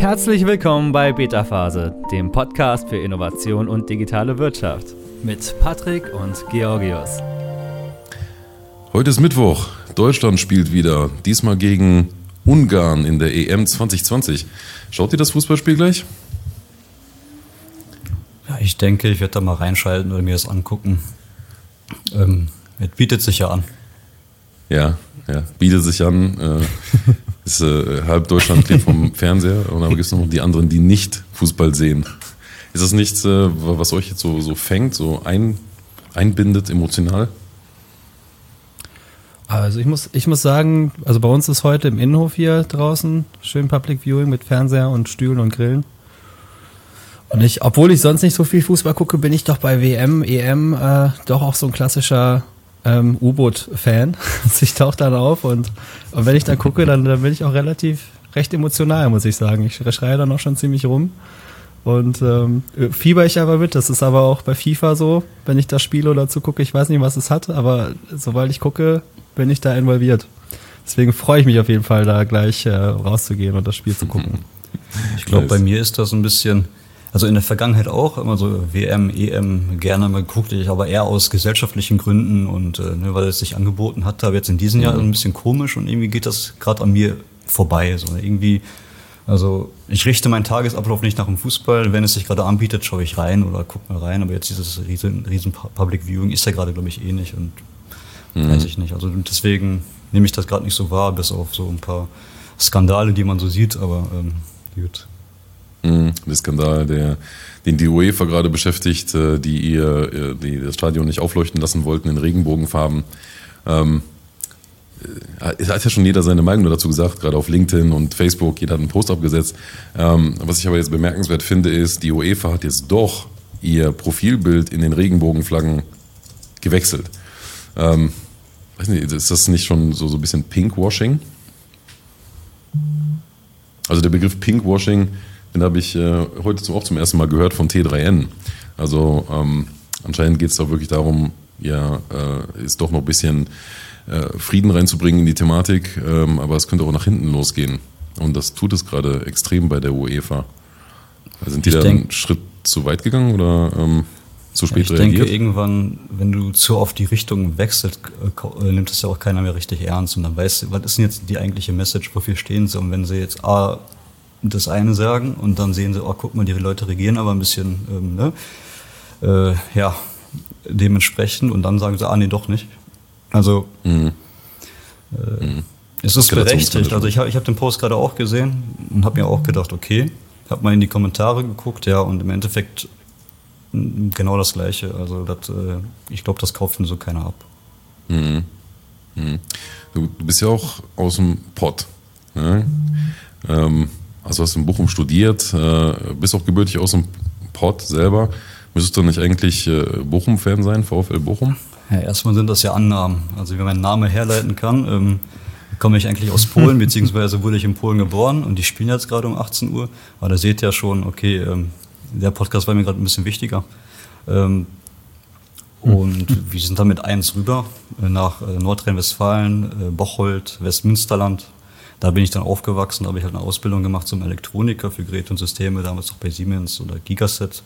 Herzlich willkommen bei Beta Phase, dem Podcast für Innovation und digitale Wirtschaft mit Patrick und Georgios. Heute ist Mittwoch. Deutschland spielt wieder, diesmal gegen Ungarn in der EM 2020. Schaut ihr das Fußballspiel gleich? Ja, ich denke, ich werde da mal reinschalten oder mir das angucken. Ähm, es bietet sich ja an. Ja, ja, bietet sich an. Äh, ist, äh, halb Deutschland klebt vom Fernseher und aber gibt es noch die anderen, die nicht Fußball sehen. Ist das nichts, äh, was euch jetzt so, so fängt, so ein, einbindet emotional? Also ich muss, ich muss sagen, also bei uns ist heute im Innenhof hier draußen schön Public Viewing mit Fernseher und Stühlen und Grillen. Und ich, obwohl ich sonst nicht so viel Fußball gucke, bin ich doch bei WM, EM äh, doch auch so ein klassischer ähm, U-Boot-Fan. ich tauche dann auf und, und wenn ich da gucke, dann, dann bin ich auch relativ recht emotional, muss ich sagen. Ich schreie dann auch schon ziemlich rum. Und ähm, fieber ich aber mit. Das ist aber auch bei FIFA so, wenn ich das spiele oder zugucke, ich weiß nicht, was es hat, aber sobald ich gucke, bin ich da involviert. Deswegen freue ich mich auf jeden Fall, da gleich äh, rauszugehen und das Spiel zu gucken. Ich glaube, bei mir ist das ein bisschen, also in der Vergangenheit auch immer so WM, EM gerne mal geguckt, ich aber eher aus gesellschaftlichen Gründen und äh, ne, weil es sich angeboten hat, aber jetzt in diesem Jahr ein bisschen komisch und irgendwie geht das gerade an mir vorbei. So irgendwie, also ich richte meinen Tagesablauf nicht nach dem Fußball. Wenn es sich gerade anbietet, schaue ich rein oder guck mal rein. Aber jetzt dieses riesen, riesen Public Viewing ist ja gerade, glaube ich, eh nicht und mhm. weiß ich nicht. Also deswegen nehme ich das gerade nicht so wahr, bis auf so ein paar Skandale, die man so sieht. Aber ähm, gut. Mhm, der Skandal, der, den die UEFA gerade beschäftigt, äh, die ihr äh, die das Stadion nicht aufleuchten lassen wollten in Regenbogenfarben. Ähm, äh, hat ja schon jeder seine Meinung dazu gesagt, gerade auf LinkedIn und Facebook, jeder hat einen Post abgesetzt. Ähm, was ich aber jetzt bemerkenswert finde, ist, die UEFA hat jetzt doch ihr Profilbild in den Regenbogenflaggen gewechselt. Ähm, weiß nicht, ist das nicht schon so, so ein bisschen Pinkwashing? Also der Begriff Pinkwashing den habe ich äh, heute auch zum ersten Mal gehört von T3N. Also ähm, anscheinend geht es da wirklich darum, ja, äh, ist doch noch ein bisschen äh, Frieden reinzubringen in die Thematik, ähm, aber es könnte auch nach hinten losgehen. Und das tut es gerade extrem bei der UEFA. Sind die ich da einen Schritt zu weit gegangen oder ähm, zu spät ich reagiert? Ich denke, irgendwann, wenn du zu oft die Richtung wechselst, äh, nimmt es ja auch keiner mehr richtig ernst und dann weißt du, was ist denn jetzt die eigentliche Message, wofür stehen sie? Und wenn sie jetzt A, das eine sagen und dann sehen sie, oh, guck mal, die Leute regieren aber ein bisschen, ähm, ne? äh, ja, dementsprechend und dann sagen sie, ah, nee, doch nicht. Also, mhm. Äh, mhm. es ist berechtigt. Also, ich habe ich hab den Post gerade auch gesehen und habe mir auch gedacht, okay, habe mal in die Kommentare geguckt, ja, und im Endeffekt genau das Gleiche. Also, das, äh, ich glaube, das kauft so keiner ab. Mhm. mhm. Du, du, bist ja auch aus dem Pott. Ne? Ähm, also hast du in Bochum studiert, äh, bist auch gebürtig aus dem Pott selber. Müsstest du nicht eigentlich äh, Bochum-Fan sein, VfL Bochum? Ja, erstmal sind das ja Annahmen. Also wie man meinen Namen herleiten kann, ähm, komme ich eigentlich aus Polen, beziehungsweise wurde ich in Polen geboren und die spielen jetzt gerade um 18 Uhr. Aber da seht ihr ja schon, okay, ähm, der Podcast war mir gerade ein bisschen wichtiger. Ähm, und wir sind damit eins rüber äh, nach Nordrhein-Westfalen, Bocholt, Westmünsterland, da bin ich dann aufgewachsen, da habe ich halt eine Ausbildung gemacht zum Elektroniker für Geräte und Systeme, damals auch bei Siemens oder Gigaset.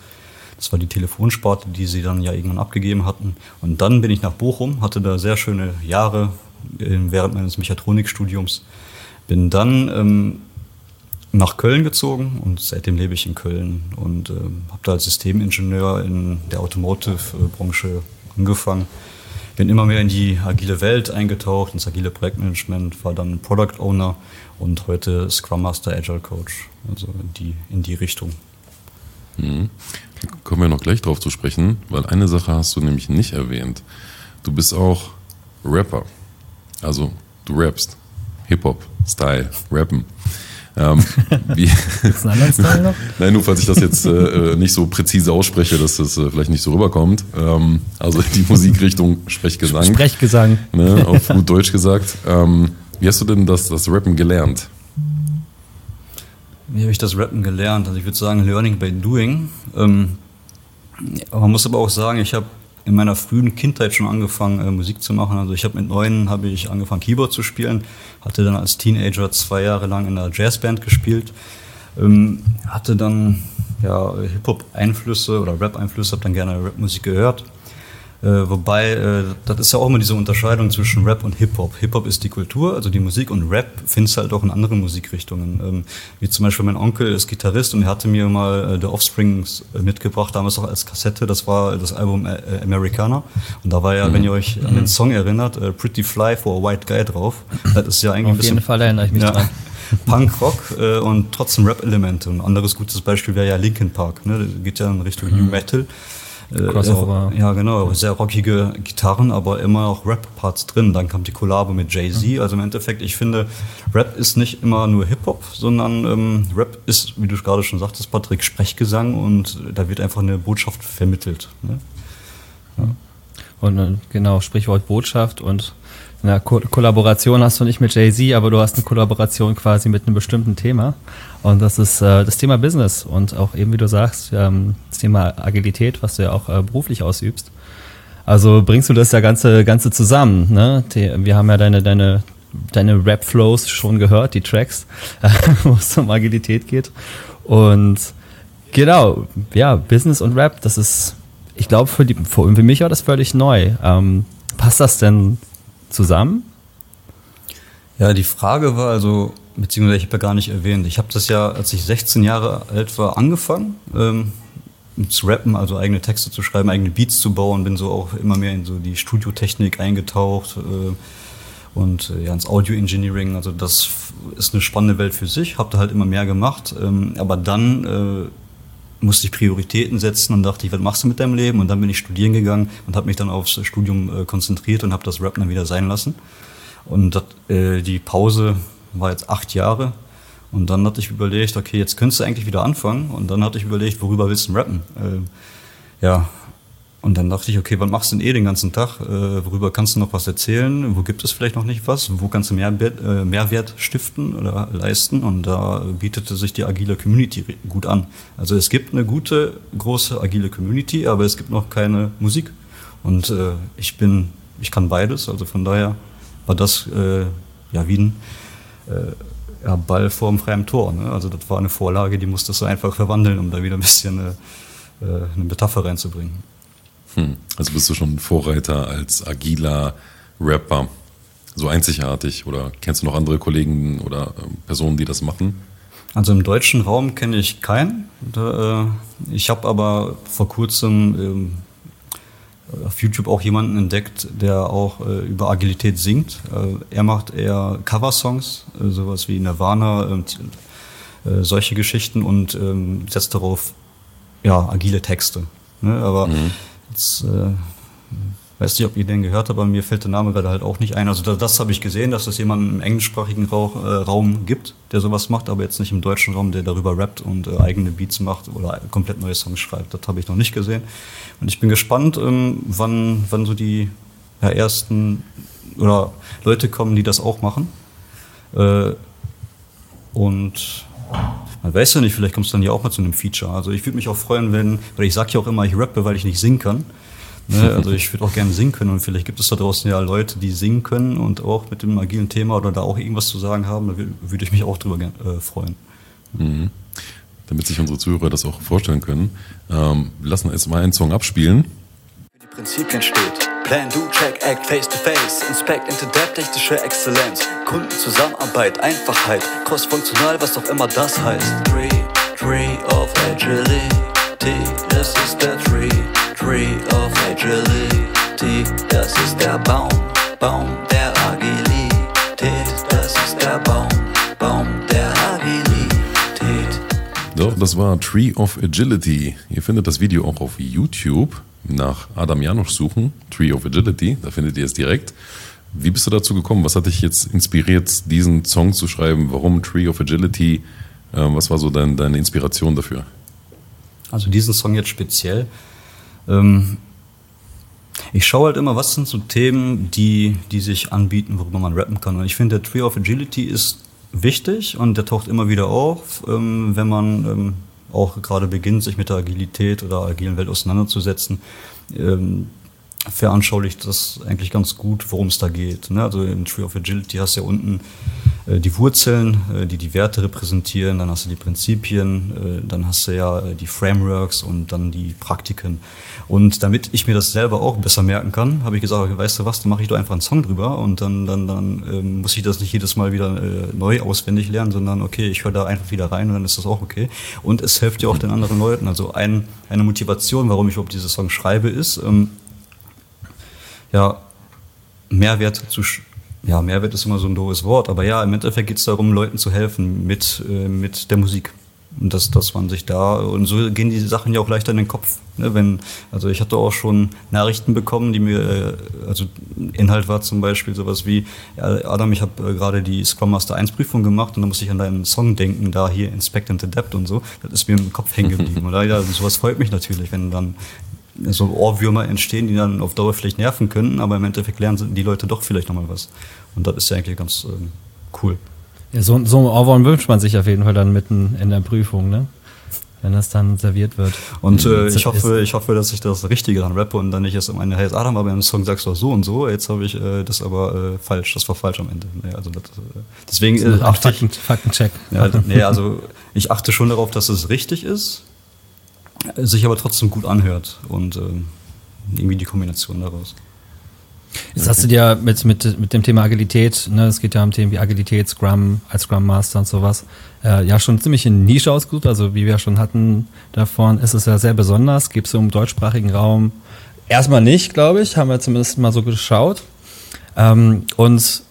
Das war die Telefonsparte, die sie dann ja irgendwann abgegeben hatten. Und dann bin ich nach Bochum, hatte da sehr schöne Jahre während meines Mechatronikstudiums. Bin dann ähm, nach Köln gezogen und seitdem lebe ich in Köln und ähm, habe da als Systemingenieur in der Automotive-Branche angefangen bin immer mehr in die agile Welt eingetaucht, ins agile Projektmanagement, war dann Product Owner und heute Scrum Master Agile Coach, also in die, in die Richtung. Mhm. Kommen wir noch gleich drauf zu sprechen, weil eine Sache hast du nämlich nicht erwähnt. Du bist auch Rapper. Also du rappst. Hip-Hop, Style, Rappen. Ähm, wie? Nein, nur falls ich das jetzt äh, äh, nicht so präzise ausspreche, dass das äh, vielleicht nicht so rüberkommt. Ähm, also die Musikrichtung Sprechgesang. Sprechgesang. Ne, auf gut Deutsch gesagt. Ähm, wie hast du denn das, das Rappen gelernt? Wie habe ich das Rappen gelernt? Also ich würde sagen, Learning by Doing. Ähm, man muss aber auch sagen, ich habe in meiner frühen Kindheit schon angefangen, äh, Musik zu machen. Also ich habe mit neun habe ich angefangen, Keyboard zu spielen, hatte dann als Teenager zwei Jahre lang in einer Jazzband gespielt. Ähm, hatte dann ja, Hip-Hop-Einflüsse oder Rap-Einflüsse, habe dann gerne Rap-Musik gehört. Äh, wobei, äh, das ist ja auch immer diese Unterscheidung zwischen Rap und Hip-Hop. Hip-Hop ist die Kultur, also die Musik und Rap findest du halt auch in anderen Musikrichtungen. Ähm, wie zum Beispiel mein Onkel ist Gitarrist und er hatte mir mal äh, The Offsprings äh, mitgebracht, damals auch als Kassette. Das war das Album äh, Americana. Und da war ja, mhm. wenn ihr euch an den Song erinnert, äh, Pretty Fly for a White Guy drauf. Das ist ja eigentlich Auf ein bisschen, jeden Fall erinnere ich mich ja, dran. Punk-Rock äh, und trotzdem Rap-Elemente. Ein anderes gutes Beispiel wäre ja Linkin Park. Ne? Das geht ja in Richtung mhm. New Metal. Äh, Crossover. ja, genau. Sehr rockige Gitarren, aber immer auch Rap-Parts drin. Dann kam die Kollabo mit Jay-Z. Also im Endeffekt, ich finde, Rap ist nicht immer nur Hip-Hop, sondern ähm, Rap ist, wie du gerade schon sagtest, Patrick, Sprechgesang und da wird einfach eine Botschaft vermittelt. Ne? Ja. Und äh, genau, Sprichwort Botschaft und eine Ko Kollaboration hast du nicht mit Jay-Z, aber du hast eine Kollaboration quasi mit einem bestimmten Thema. Und das ist äh, das Thema Business und auch eben, wie du sagst, ähm, das Thema Agilität, was du ja auch äh, beruflich ausübst. Also bringst du das ja ganze, ganze zusammen. Ne? Wir haben ja deine, deine, deine Rap-Flows schon gehört, die Tracks, wo es um Agilität geht. Und genau, ja, Business und Rap, das ist, ich glaube, für, die, für, für mich war das völlig neu. Ähm, passt das denn zusammen? Ja, die Frage war also, beziehungsweise ich habe ja gar nicht erwähnt, ich habe das ja, als ich 16 Jahre alt war, angefangen ähm, zu rappen, also eigene Texte zu schreiben, eigene Beats zu bauen, bin so auch immer mehr in so die Studiotechnik eingetaucht äh, und äh, ja ins Audio Engineering. Also das ist eine spannende Welt für sich, habe da halt immer mehr gemacht, ähm, aber dann äh, musste ich Prioritäten setzen und dachte ich, was machst du mit deinem Leben? Und dann bin ich studieren gegangen und habe mich dann aufs Studium äh, konzentriert und habe das Rap dann wieder sein lassen. Und dat, äh, die Pause war jetzt acht Jahre. Und dann hatte ich überlegt, okay, jetzt könntest du eigentlich wieder anfangen. Und dann hatte ich überlegt, worüber willst du rappen? Äh, ja, und dann dachte ich, okay, was machst du denn eh den ganzen Tag? Äh, worüber kannst du noch was erzählen? Wo gibt es vielleicht noch nicht was? Wo kannst du Mehrwert, äh, Mehrwert stiften oder leisten? Und da bietete sich die agile Community gut an. Also es gibt eine gute, große agile Community, aber es gibt noch keine Musik. Und äh, ich bin, ich kann beides. Also von daher war das äh, ja wie ein äh, ja, Ball vorm freien Tor. Ne? Also das war eine Vorlage, die musstest du einfach verwandeln, um da wieder ein bisschen äh, äh eine Metapher reinzubringen. Hm. Also bist du schon Vorreiter als agiler Rapper, so einzigartig oder kennst du noch andere Kollegen oder ähm, Personen, die das machen? Also im deutschen Raum kenne ich keinen. Äh, ich habe aber vor kurzem ähm, auf YouTube auch jemanden entdeckt, der auch äh, über Agilität singt. Äh, er macht eher Coversongs, sowas wie Nirvana, und solche Geschichten und ähm, setzt darauf ja, agile Texte. Ne? Aber mhm. Jetzt, äh, weiß nicht, ob ihr den gehört habt, aber mir fällt der Name gerade halt auch nicht ein. Also das, das habe ich gesehen, dass es jemanden im englischsprachigen Rauch, äh, Raum gibt, der sowas macht, aber jetzt nicht im deutschen Raum, der darüber rappt und äh, eigene Beats macht oder komplett neue Songs schreibt. Das habe ich noch nicht gesehen. Und ich bin gespannt, ähm, wann, wann so die ja, ersten oder Leute kommen, die das auch machen. Äh, und man weiß ja nicht, vielleicht kommst du dann ja auch mal zu einem Feature. Also ich würde mich auch freuen, wenn, weil ich sage ja auch immer, ich rappe, weil ich nicht singen kann. Ne? Also ich würde auch gerne singen können und vielleicht gibt es da draußen ja Leute, die singen können und auch mit dem agilen Thema oder da auch irgendwas zu sagen haben. Da würde ich mich auch drüber äh, freuen. Mhm. Damit sich unsere Zuhörer das auch vorstellen können, ähm, lassen wir jetzt mal einen Song abspielen. Prinzipien steht. Plan, do, check, act, face to face. Inspect, into technische Exzellenz. Kundenzusammenarbeit, Einfachheit. Crossfunktional, was auch immer das heißt. Tree, Tree of Agility. Das ist der Tree, Tree of Agility. Das ist der Baum, Baum der Agilität. Das ist der Baum, Baum der Agilität. Doch, das war Tree of Agility. Ihr findet das Video auch auf YouTube nach Adam Janusz suchen, Tree of Agility, da findet ihr es direkt. Wie bist du dazu gekommen? Was hat dich jetzt inspiriert, diesen Song zu schreiben? Warum Tree of Agility? Ähm, was war so dein, deine Inspiration dafür? Also diesen Song jetzt speziell. Ähm, ich schaue halt immer, was sind so Themen, die, die sich anbieten, worüber man rappen kann. Und ich finde, der Tree of Agility ist wichtig und der taucht immer wieder auf, ähm, wenn man auch gerade beginnt, sich mit der Agilität oder agilen Welt auseinanderzusetzen, ähm, veranschaulicht das eigentlich ganz gut, worum es da geht. Ne? Also im Tree of Agility hast du ja unten die Wurzeln, äh, die die Werte repräsentieren, dann hast du die Prinzipien, äh, dann hast du ja die Frameworks und dann die Praktiken. Und damit ich mir das selber auch besser merken kann, habe ich gesagt, weißt du was, dann mache ich doch einfach einen Song drüber und dann, dann, dann ähm, muss ich das nicht jedes Mal wieder äh, neu auswendig lernen, sondern okay, ich höre da einfach wieder rein und dann ist das auch okay. Und es hilft ja auch den anderen Leuten. Also ein, eine Motivation, warum ich überhaupt diese Song schreibe, ist, ähm, ja, Mehrwert zu ja, Mehrwert ist immer so ein doofes Wort, aber ja, im Endeffekt geht es darum, Leuten zu helfen mit, äh, mit der Musik. Und dass, dass man sich da, und so gehen die Sachen ja auch leichter in den Kopf. Ne? Wenn, also ich hatte auch schon Nachrichten bekommen, die mir, äh, also Inhalt war zum Beispiel sowas wie, ja, Adam, ich habe äh, gerade die Scrum Master 1 Prüfung gemacht und da muss ich an deinen Song denken, da hier Inspect and Adapt und so. Das ist mir im Kopf hängen geblieben. Oder ja, sowas freut mich natürlich, wenn dann so Ohrwürmer entstehen, die dann auf Dauer vielleicht nerven können, aber im Endeffekt lernen die Leute doch vielleicht nochmal was. Und das ist ja eigentlich ganz ähm, cool. Ja, so, so ein Ohrwurm wünscht man sich auf jeden Fall dann mitten in der Prüfung, ne? Wenn das dann serviert wird. Und äh, ich hoffe, ich hoffe, dass ich das Richtige dann rappe und dann nicht erst am Ende, hey, Adam, aber im Song sagst du so und so, jetzt habe ich äh, das aber äh, falsch, das war falsch am Ende. Nee, also das, äh, deswegen äh, achte ich, Faktencheck. Ja, nee, also ich achte schon darauf, dass es richtig ist, sich aber trotzdem gut anhört und äh, irgendwie die Kombination daraus. Jetzt hast du dir mit, mit, mit dem Thema Agilität, ne, es geht ja um Themen wie Agilität, Scrum, als Scrum Master und sowas, äh, ja schon ziemlich in Nische ausgesucht. Also wie wir schon hatten davon, ist es ja sehr besonders. Gibt es im deutschsprachigen Raum erstmal nicht, glaube ich, haben wir zumindest mal so geschaut. Ähm, und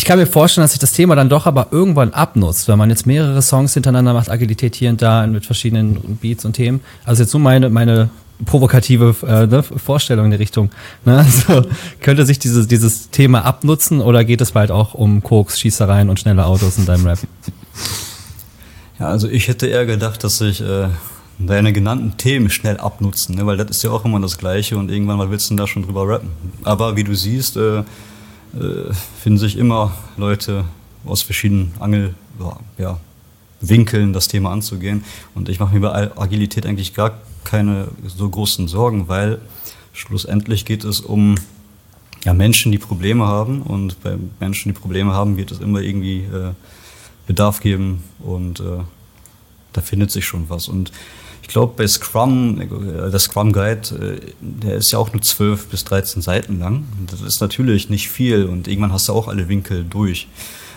ich kann mir vorstellen, dass sich das Thema dann doch aber irgendwann abnutzt, wenn man jetzt mehrere Songs hintereinander macht, Agilität hier und da mit verschiedenen Beats und Themen. Also jetzt nur meine, meine provokative äh, ne, Vorstellung in die Richtung. Ne? Also, könnte sich dieses, dieses Thema abnutzen oder geht es bald auch um Koks, Schießereien und schnelle Autos in deinem Rap? Ja, also ich hätte eher gedacht, dass sich äh, deine genannten Themen schnell abnutzen, ne? weil das ist ja auch immer das Gleiche und irgendwann mal willst du da schon drüber rappen. Aber wie du siehst, äh, finden sich immer Leute aus verschiedenen Angel, ja, Winkeln das Thema anzugehen. Und ich mache mir bei Agilität eigentlich gar keine so großen Sorgen, weil schlussendlich geht es um ja, Menschen, die Probleme haben. Und bei Menschen, die Probleme haben, wird es immer irgendwie äh, Bedarf geben und äh, da findet sich schon was. Und glaube, bei Scrum, der Scrum Guide, äh, der ist ja auch nur 12 bis 13 Seiten lang. Das ist natürlich nicht viel und irgendwann hast du auch alle Winkel durch.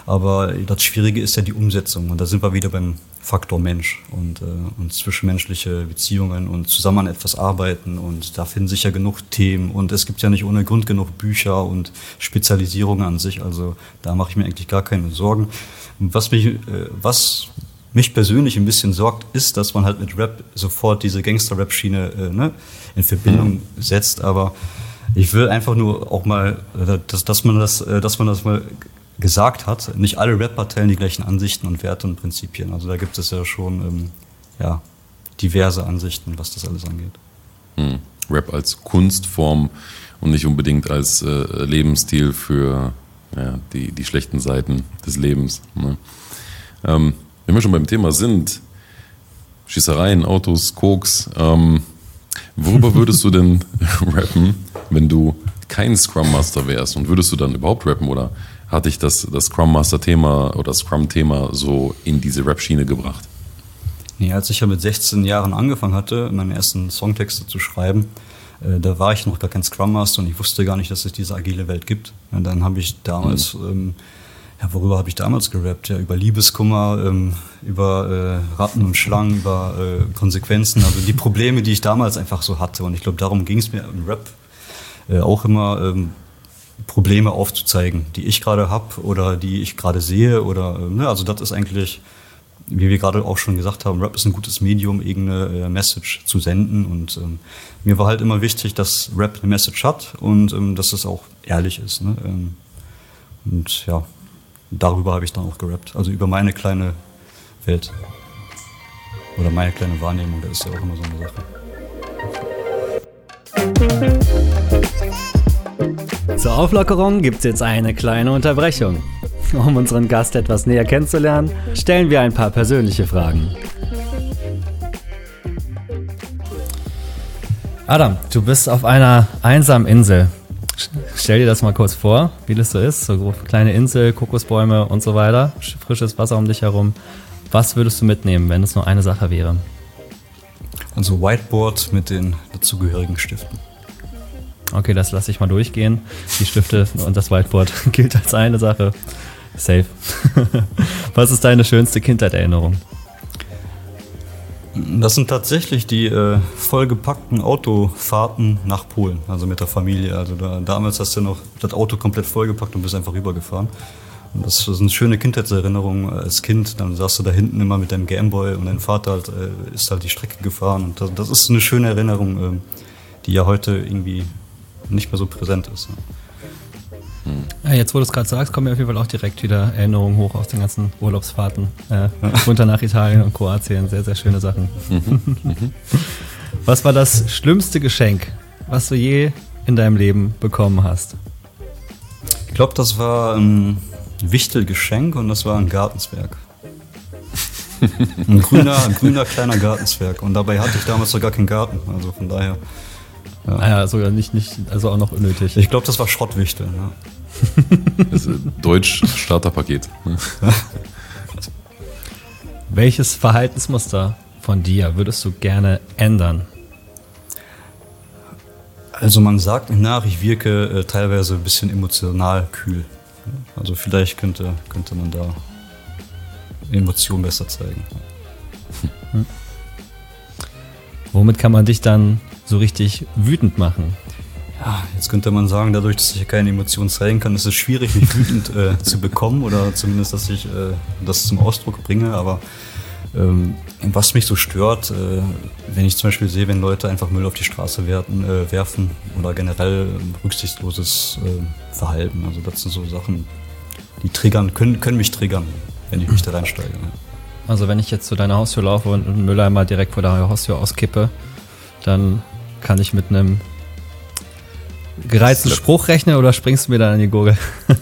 Aber das Schwierige ist ja die Umsetzung und da sind wir wieder beim Faktor Mensch und, äh, und zwischenmenschliche Beziehungen und zusammen an etwas arbeiten und da finden sich ja genug Themen und es gibt ja nicht ohne Grund genug Bücher und Spezialisierungen an sich, also da mache ich mir eigentlich gar keine Sorgen. Was mich, äh, was mich persönlich ein bisschen sorgt, ist, dass man halt mit Rap sofort diese Gangster-Rap-Schiene äh, ne, in Verbindung setzt, aber ich will einfach nur auch mal, äh, dass, dass man das, äh, dass man das mal gesagt hat, nicht alle Rapper teilen die gleichen Ansichten und Werte und Prinzipien. Also da gibt es ja schon ähm, ja, diverse Ansichten, was das alles angeht. Hm. Rap als Kunstform und nicht unbedingt als äh, Lebensstil für ja, die, die schlechten Seiten des Lebens. Ne? Ähm, wenn wir schon beim Thema sind, Schießereien, Autos, Koks, ähm, worüber würdest du denn rappen, wenn du kein Scrum Master wärst? Und würdest du dann überhaupt rappen oder hatte ich das, das Scrum Master Thema oder Scrum Thema so in diese Rap-Schiene gebracht? Nee, als ich ja mit 16 Jahren angefangen hatte, meine ersten Songtexte zu schreiben, äh, da war ich noch gar kein Scrum Master und ich wusste gar nicht, dass es diese agile Welt gibt. Und dann habe ich damals, mhm. ähm, ja, worüber habe ich damals gerappt? Ja, über Liebeskummer, ähm, über äh, Ratten und Schlangen, über äh, Konsequenzen, also die Probleme, die ich damals einfach so hatte. Und ich glaube, darum ging es mir im Rap äh, auch immer. Ähm, Probleme aufzuzeigen, die ich gerade habe oder die ich gerade sehe oder äh, ne, also das ist eigentlich, wie wir gerade auch schon gesagt haben, Rap ist ein gutes Medium, irgendeine äh, Message zu senden und ähm, mir war halt immer wichtig, dass Rap eine Message hat und ähm, dass es auch ehrlich ist. Ne? Ähm, und ja, darüber habe ich dann auch gerappt, also über meine kleine Welt oder meine kleine Wahrnehmung, das ist ja auch immer so eine Sache. Zur Auflockerung gibt es jetzt eine kleine Unterbrechung. Um unseren Gast etwas näher kennenzulernen, stellen wir ein paar persönliche Fragen. Adam, du bist auf einer einsamen Insel Stell dir das mal kurz vor, wie das so ist. So kleine Insel, Kokosbäume und so weiter, sch- frisches Wasser um dich herum. Was würdest du mitnehmen, wenn es nur eine Sache wäre? Also Whiteboard mit den dazugehörigen Stiften. Okay, das lasse ich mal durchgehen. Die Stifte und das Whiteboard gilt als eine Sache. Safe. Was ist deine schönste Kindheitserinnerung? Das sind tatsächlich die äh, vollgepackten Autofahrten nach Polen, also mit der Familie. Also da, damals hast du noch das Auto komplett vollgepackt und bist einfach rübergefahren. Und das sind schöne Kindheitserinnerungen als Kind. Dann saß du da hinten immer mit deinem Gameboy und dein Vater halt, äh, ist halt die Strecke gefahren. Und das, das ist eine schöne Erinnerung, ähm, die ja heute irgendwie nicht mehr so präsent ist. ne? Ja, jetzt, wo du es gerade sagst, kommen mir auf jeden Fall auch direkt wieder Erinnerungen hoch aus den ganzen Urlaubsfahrten. Äh, runter nach Italien und Kroatien. Sehr, sehr schöne Sachen. Was war das schlimmste Geschenk, was du je in deinem Leben bekommen hast? Ich glaube, das war ein Wichtelgeschenk und das war ein Gartenzwerg. Ein grüner, ein grüner kleiner Gartenzwerg. Und dabei hatte ich damals sogar keinen Garten. Also von daher. Ja, sogar nicht, nicht, also auch noch unnötig. Ich glaube, das war Schrottwichtel. Ne? Das ist Deutsch Starterpaket. ne? Welches Verhaltensmuster von dir würdest du gerne ändern? Also man sagt mir nach, ich wirke äh, teilweise ein bisschen emotional kühl. Also vielleicht könnte, könnte man da Emotionen besser zeigen. Womit kann man dich dann so richtig wütend machen? Ja, jetzt könnte man sagen, dadurch, dass ich keine Emotionen zeigen kann, ist es schwierig, mich wütend äh, zu bekommen oder zumindest, dass ich äh, das zum Ausdruck bringe. Aber ähm, was mich so stört, äh, wenn ich zum Beispiel sehe, wenn Leute einfach Müll auf die Straße werten, äh, werfen oder generell rücksichtsloses äh, Verhalten. Also das sind so Sachen, die triggern, können, können mich triggern, wenn ich mich da reinsteige. Ja. Also wenn ich jetzt zu deiner Haustür laufe und einen Mülleimer direkt vor der Haustür auskippe, dann kann ich mit einem gereizten. Spruch rechnen oder springst du mir dann an die Gurgel?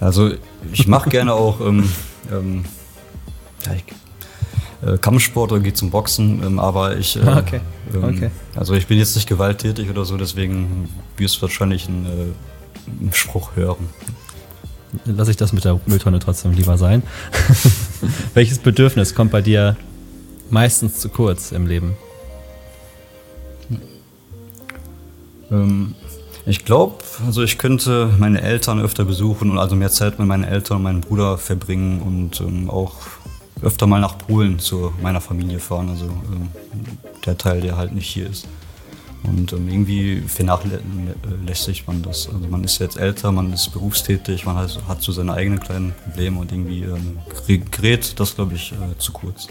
Also ich mache gerne auch ähm, ähm, äh, Kampfsport oder gehe zum Boxen, ähm, aber ich äh, Okay, Ähm, okay. also ich bin jetzt nicht gewalttätig oder so, deswegen wirst du wahrscheinlich einen, äh, einen Spruch hören. Lass ich das mit der Mülltonne trotzdem lieber sein. Welches Bedürfnis kommt bei dir meistens zu kurz im Leben? Ähm, ich glaube, also ich könnte meine Eltern öfter besuchen und also mehr Zeit mit meinen Eltern und meinem Bruder verbringen und ähm, auch öfter mal nach Polen zu meiner Familie fahren, also ähm, der Teil, der halt nicht hier ist. Und ähm, irgendwie vernachlässigt man das. Also man ist jetzt älter, man ist berufstätig, man hat, hat so seine eigenen kleinen Probleme und irgendwie ähm, gerät das, glaube ich, äh, zu kurz.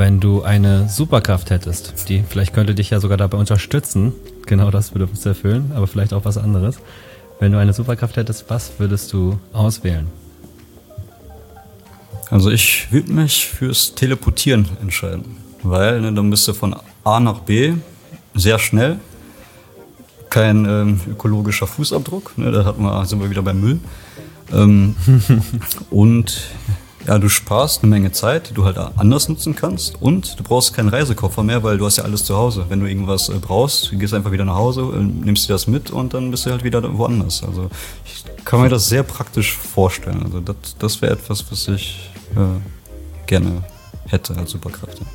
Wenn du eine Superkraft hättest, die vielleicht könnte dich ja sogar dabei unterstützen, genau das Bedürfnis erfüllen, aber vielleicht auch was anderes. Wenn du eine Superkraft hättest, was würdest du auswählen? Also ich würde mich fürs Teleportieren entscheiden, weil ne, dann bist du von A nach B sehr schnell, kein ähm, ökologischer Fußabdruck, ne, da hat man, sind wir wieder beim Müll. Ähm, und ja, du sparst eine Menge Zeit, die du halt anders nutzen kannst und du brauchst keinen Reisekoffer mehr, weil du hast ja alles zu Hause. Wenn du irgendwas äh, brauchst, du gehst einfach wieder nach Hause, äh, nimmst dir das mit und dann bist du halt wieder woanders. Also ich kann mir das sehr praktisch vorstellen. Also das, das wäre etwas, was ich äh, gerne hätte als Superkraft. ja.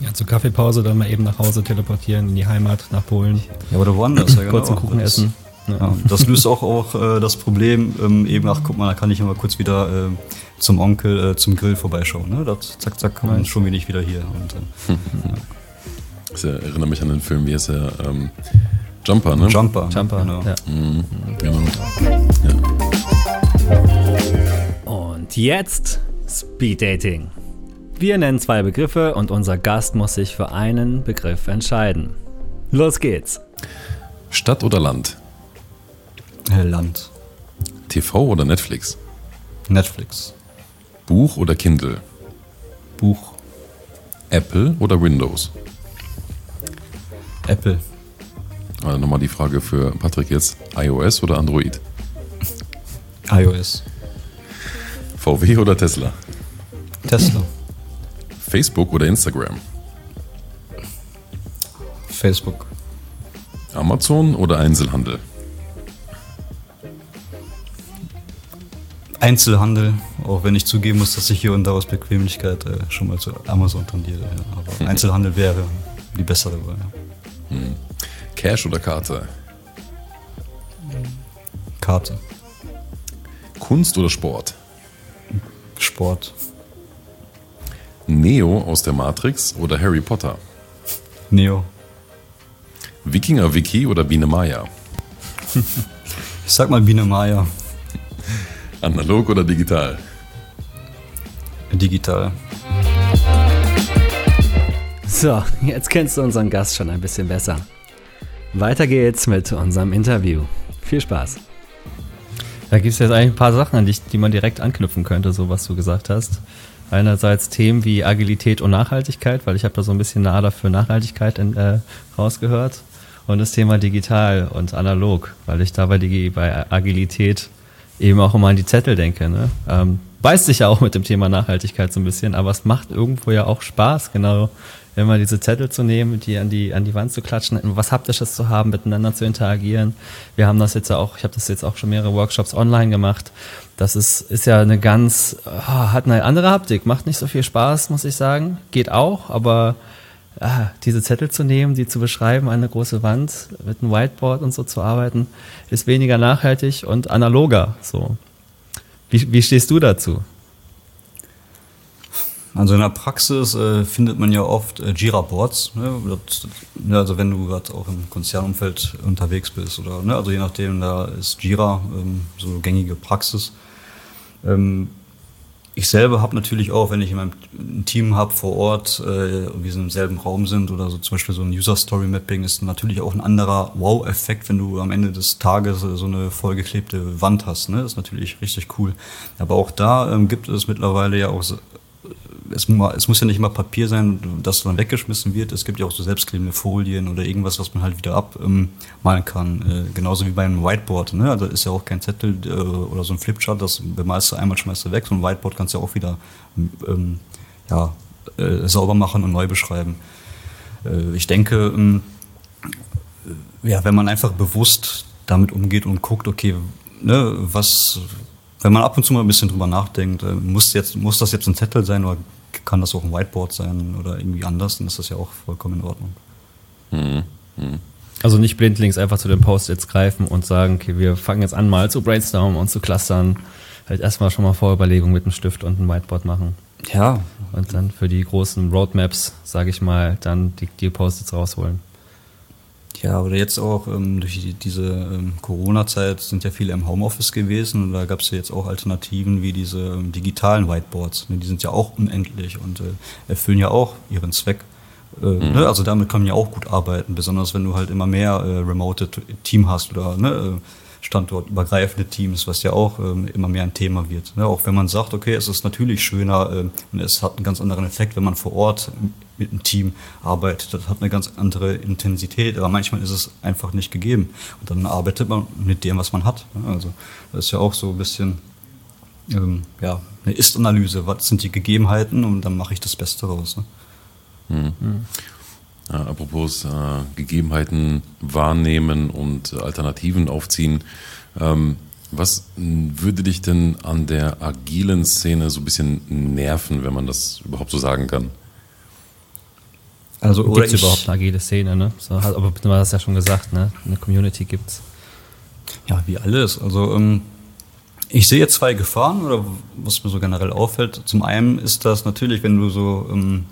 Ja, zur Kaffeepause dann mal eben nach Hause teleportieren, in die Heimat, nach Polen, Ja, oder woanders. Ja, genau. kurzen Kuchen Das- essen. Ja, das löst auch, auch äh, das Problem, ähm, eben, ach guck mal, da kann ich immer kurz wieder äh, zum Onkel, äh, zum Grill vorbeischauen. Ne? Das, zack, zack, und schon bin ich wieder hier. Und, äh, Ich erinnere mich an den Film, wie heißt der? Ähm, Jumper, ne? Jumper. Jumper, Genau. ja. Mhm, genau. Und jetzt Speed Dating. Wir nennen zwei Begriffe und unser Gast muss sich für einen Begriff entscheiden. Los geht's. Stadt oder Land? Äh, Land. TV oder Netflix? Netflix. Buch oder Kindle? Buch. Apple oder Windows? Apple. Also nochmal die Frage für Patrick jetzt. iOS oder Android? iOS. VW oder Tesla? Tesla. Facebook oder Instagram? Facebook. Amazon oder Einzelhandel? Einzelhandel, auch wenn ich zugeben muss, dass ich hier und da aus Bequemlichkeit äh, schon mal zu Amazon tendiere. Ja. Aber Einzelhandel wäre die bessere Wahl. Ja. Cash oder Karte? Karte, Kunst oder Sport? Sport, Neo aus der Matrix oder Harry Potter? Neo. Wikinger Wiki oder Biene Maya? Ich sag mal Biene Maya, Analog oder digital? Digital. So, jetzt kennst du unseren Gast schon ein bisschen besser. Weiter geht's mit unserem Interview. Viel Spaß. Da gibt es jetzt eigentlich ein paar Sachen, an die, die man direkt anknüpfen könnte, so was du gesagt hast. Einerseits Themen wie Agilität und Nachhaltigkeit, weil ich habe da so ein bisschen Nader für Nachhaltigkeit in, äh, rausgehört. Und das Thema digital und analog, weil ich da bei, Digi bei Agilität eben auch immer an die Zettel denke. Ne? Ähm, beißt sich ja auch mit dem Thema Nachhaltigkeit so ein bisschen, aber es macht irgendwo ja auch Spaß, genau immer diese Zettel zu nehmen, die an die an die Wand zu klatschen, was Haptisches zu haben, miteinander zu interagieren. Wir haben das jetzt ja auch, ich habe das jetzt auch schon mehrere Workshops online gemacht. Das ist ist ja eine ganz ah, hat eine andere Haptik, macht nicht so viel Spaß, muss ich sagen. Geht auch, aber ah, diese Zettel zu nehmen, die zu beschreiben, eine große Wand mit einem Whiteboard und so zu arbeiten, ist weniger nachhaltig und analoger. So, wie, wie stehst du dazu? Also in der Praxis äh, findet man ja oft äh, Jira-Boards. Ne? Ne, Also wenn du gerade auch im Konzernumfeld unterwegs bist oder ne? also je nachdem, da ist Jira ähm, so gängige Praxis. Ähm, ich selber habe natürlich auch, wenn ich in meinem ein Team habe vor Ort äh, wir sind im selben Raum sind oder so zum Beispiel so ein User Story Mapping ist natürlich auch ein anderer Wow-Effekt, wenn du am Ende des Tages äh, so eine vollgeklebte Wand hast. Ne? Das ist natürlich richtig cool. Aber auch da ähm, gibt es mittlerweile ja auch es, es muss ja nicht immer Papier sein, das dann weggeschmissen wird. Es gibt ja auch so selbstklebende Folien oder irgendwas, was man halt wieder abmalen kann. Äh, genauso wie beim Whiteboard. Ne? Also ist ja auch kein Zettel äh, oder so ein Flipchart, das bemalst du einmal, schmeißt du weg. So ein Whiteboard kannst du ja auch wieder ähm, ja, äh, sauber machen und neu beschreiben. Äh, ich denke, ähm, ja, wenn man einfach bewusst damit umgeht und guckt, okay, ne, was, wenn man ab und zu mal ein bisschen drüber nachdenkt, äh, muss jetzt, muss das jetzt ein Zettel sein oder kann das auch ein Whiteboard sein oder irgendwie anders, dann ist das ja auch vollkommen in Ordnung. Also nicht blindlings einfach zu den Post-its greifen und sagen, okay, wir fangen jetzt an mal zu brainstormen und zu clustern. Halt erstmal schon mal Vorüberlegungen mit einem Stift und einem Whiteboard machen. Ja, Und dann für die großen Roadmaps, sage ich mal, dann die, die Post-its rausholen. Ja, oder jetzt auch ähm, durch die, diese ähm, Corona-Zeit sind ja viele im Homeoffice gewesen und da gab es ja jetzt auch Alternativen wie diese ähm, digitalen Whiteboards. Ne, die sind ja auch unendlich und äh, erfüllen ja auch ihren Zweck. Äh, ne, also damit kann man ja auch gut arbeiten, besonders wenn du halt immer mehr äh, remote Team hast oder ne, äh, standortübergreifende Teams, was ja auch ähm, immer mehr ein Thema wird. Ne? Auch wenn man sagt, okay, es ist natürlich schöner ähm, und es hat einen ganz anderen Effekt, wenn man vor Ort mit einem Team arbeitet. Das hat eine ganz andere Intensität, aber manchmal ist es einfach nicht gegeben. Und dann arbeitet man mit dem, was man hat. Also das ist ja auch so ein bisschen ähm, ja, eine Ist-Analyse. Was sind die Gegebenheiten und dann mache ich das Beste raus. Ne? Ja, apropos äh, Gegebenheiten wahrnehmen und Alternativen aufziehen. Ähm, was m, würde dich denn an der agilen Szene so ein bisschen nerven, wenn man das überhaupt so sagen kann? Also, Gibt es überhaupt eine agile Szene, ne? So, hat- aber du hast ja schon gesagt, ne? Eine Community gibt's. Ja, wie alles. Also ähm, ich sehe jetzt zwei Gefahren oder was mir so generell auffällt. Zum einen ist das natürlich, wenn du so ähm,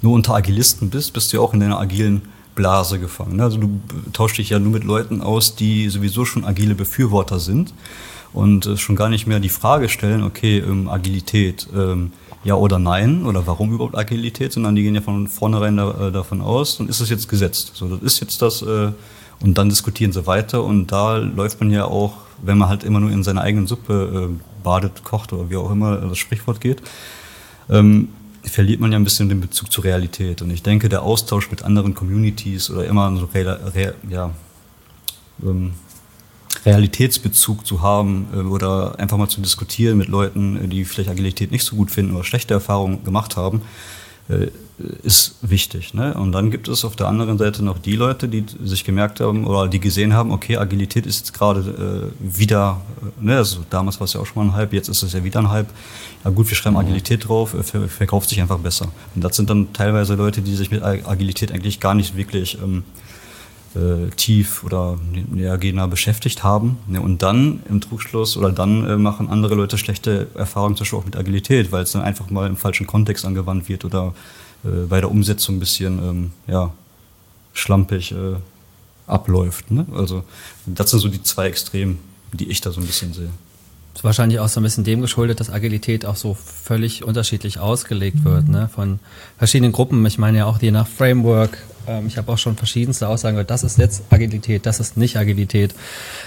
nur unter Agilisten bist, bist du ja auch in deiner agilen Blase gefangen. ne? Also du tauschst dich ja nur mit Leuten aus, die sowieso schon agile Befürworter sind und äh, schon gar nicht mehr die Frage stellen, okay, ähm, Agilität, ähm, ja oder nein oder warum überhaupt Agilität, sondern die gehen ja von vornherein da, äh, davon aus, dann ist es jetzt gesetzt. So, das ist jetzt das äh, und dann diskutieren sie weiter und da läuft man ja auch, wenn man halt immer nur in seiner eigenen Suppe äh, badet, kocht oder wie auch immer das Sprichwort geht, ähm, verliert man ja ein bisschen den Bezug zur Realität. Und ich denke, der Austausch mit anderen Communities oder immer so ja, ähm, Realitätsbezug zu haben äh, oder einfach mal zu diskutieren mit Leuten, äh, die vielleicht Agilität nicht so gut finden oder schlechte Erfahrungen gemacht haben, äh, ist wichtig. Ne? Und dann gibt es auf der anderen Seite noch die Leute, die sich gemerkt haben oder die gesehen haben, okay, Agilität ist jetzt gerade äh, wieder, ne? also damals war es ja auch schon mal ein Hype, jetzt ist es ja wieder ein Hype. Ja gut, wir schreiben Agilität drauf, ver verkauft sich einfach besser. Und das sind dann teilweise Leute, die sich mit Agilität eigentlich gar nicht wirklich ähm, äh, tief oder nähergehender beschäftigt haben. Ja, und dann im Trugschluss oder dann äh, machen andere Leute schlechte Erfahrungen zum Beispiel auch mit Agilität, weil es dann einfach mal im falschen Kontext angewandt wird oder äh, bei der Umsetzung ein bisschen ähm, ja, schlampig äh, abläuft. Ne? Also das sind so die zwei Extremen, die ich da so ein bisschen sehe. Das ist wahrscheinlich auch so ein bisschen dem geschuldet, dass Agilität auch so völlig unterschiedlich ausgelegt wird, ne? Von verschiedenen Gruppen. Ich meine ja auch je nach Framework. Ähm, ich habe auch schon verschiedenste Aussagen gehört. Das ist jetzt Agilität, das ist nicht Agilität.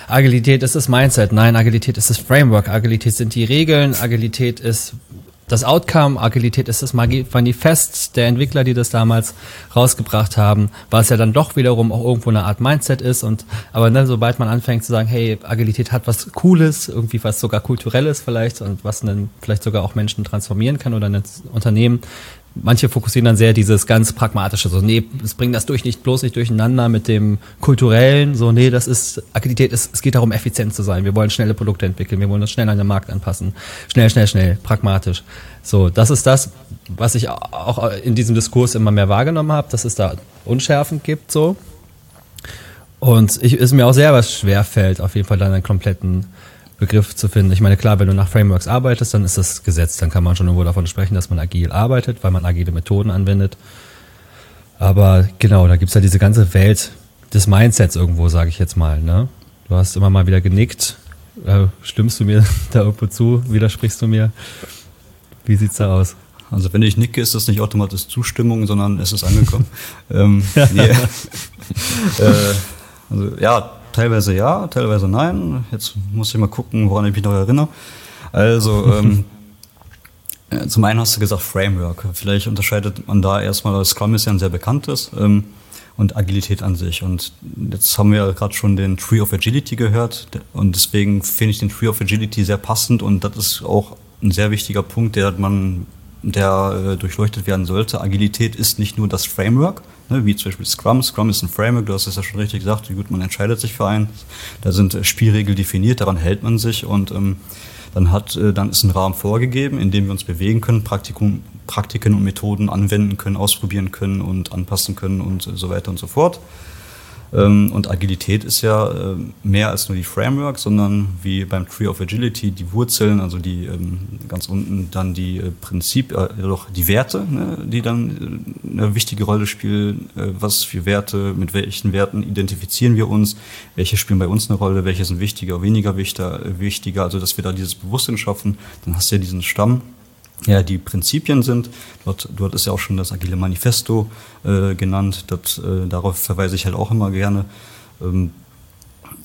Agilität ist das Mindset. Nein, Agilität ist das Framework. Agilität sind die Regeln. Agilität ist das Outcome, Agilität ist das Manifest der Entwickler, die das damals rausgebracht haben, was ja dann doch wiederum auch irgendwo eine Art Mindset ist und aber ne, sobald man anfängt zu sagen, hey, Agilität hat was Cooles, irgendwie was sogar kulturelles vielleicht und was dann vielleicht sogar auch Menschen transformieren kann oder ein Unternehmen, manche fokussieren dann sehr dieses ganz pragmatische, so nee, es bringt das durch nicht bloß nicht durcheinander mit dem kulturellen, so nee, das ist Agilität ist es geht darum effizient zu sein. Wir wollen schnelle Produkte entwickeln, wir wollen uns schnell an den Markt anpassen. Schnell, schnell, schnell, pragmatisch. So, das ist das, was ich auch in diesem Diskurs immer mehr wahrgenommen habe, dass es da Unschärfen gibt so. Und ich ist mir auch sehr was schwer fällt, auf jeden Fall dann einen kompletten Begriff zu finden. Ich meine, klar, wenn du nach Frameworks arbeitest, dann ist das Gesetz, dann kann man schon irgendwo davon sprechen, dass man agil arbeitet, weil man agile Methoden anwendet. Aber genau, da gibt's ja diese ganze Welt des Mindsets irgendwo, sage ich jetzt mal. Ne? Du hast immer mal wieder genickt. Äh, stimmst du mir da irgendwo zu? Widersprichst du mir? Wie sieht's da aus? Also wenn ich nicke, ist das nicht automatisch Zustimmung, sondern es ist angekommen. ähm, äh, also ja, Teilweise ja, teilweise nein. Jetzt muss ich mal gucken, woran ich mich noch erinnere. Also, ähm, äh, zum einen hast du gesagt Framework. Vielleicht unterscheidet man da erstmal, Scrum ist ja ein sehr bekanntes ähm, und Agilität an sich. Und jetzt haben wir ja gerade schon den Tree of Agility gehört und deswegen finde ich den Tree of Agility sehr passend und das ist auch ein sehr wichtiger Punkt, der man der äh, durchleuchtet werden sollte. Agilität ist nicht nur das Framework, ne, wie zum Beispiel Scrum. Scrum ist ein Framework, du hast es ja schon richtig gesagt, gut man entscheidet sich für einen. Da sind äh, Spielregeln definiert, daran hält man sich und ähm, dann hat, äh, dann ist ein Rahmen vorgegeben, in dem wir uns bewegen können, Praktikum, Praktiken und Methoden anwenden können, ausprobieren können und anpassen können und so weiter und so fort. Ähm, und Agilität ist ja äh, mehr als nur die Framework, sondern wie beim Tree of Agility die Wurzeln, also die ähm, ganz unten dann die äh, Prinzip, äh, doch die Werte, ne, die dann eine wichtige Rolle spielen. Was für Werte, mit welchen Werten identifizieren wir uns? Welche spielen bei uns eine Rolle? Welche sind wichtiger, weniger wichtiger? Also dass wir da dieses Bewusstsein schaffen. Dann hast du ja diesen Stamm ja, die Prinzipien sind. Dort, dort ist ja auch schon das Agile Manifesto äh, genannt. Dort, äh, darauf verweise ich halt auch immer gerne, ähm,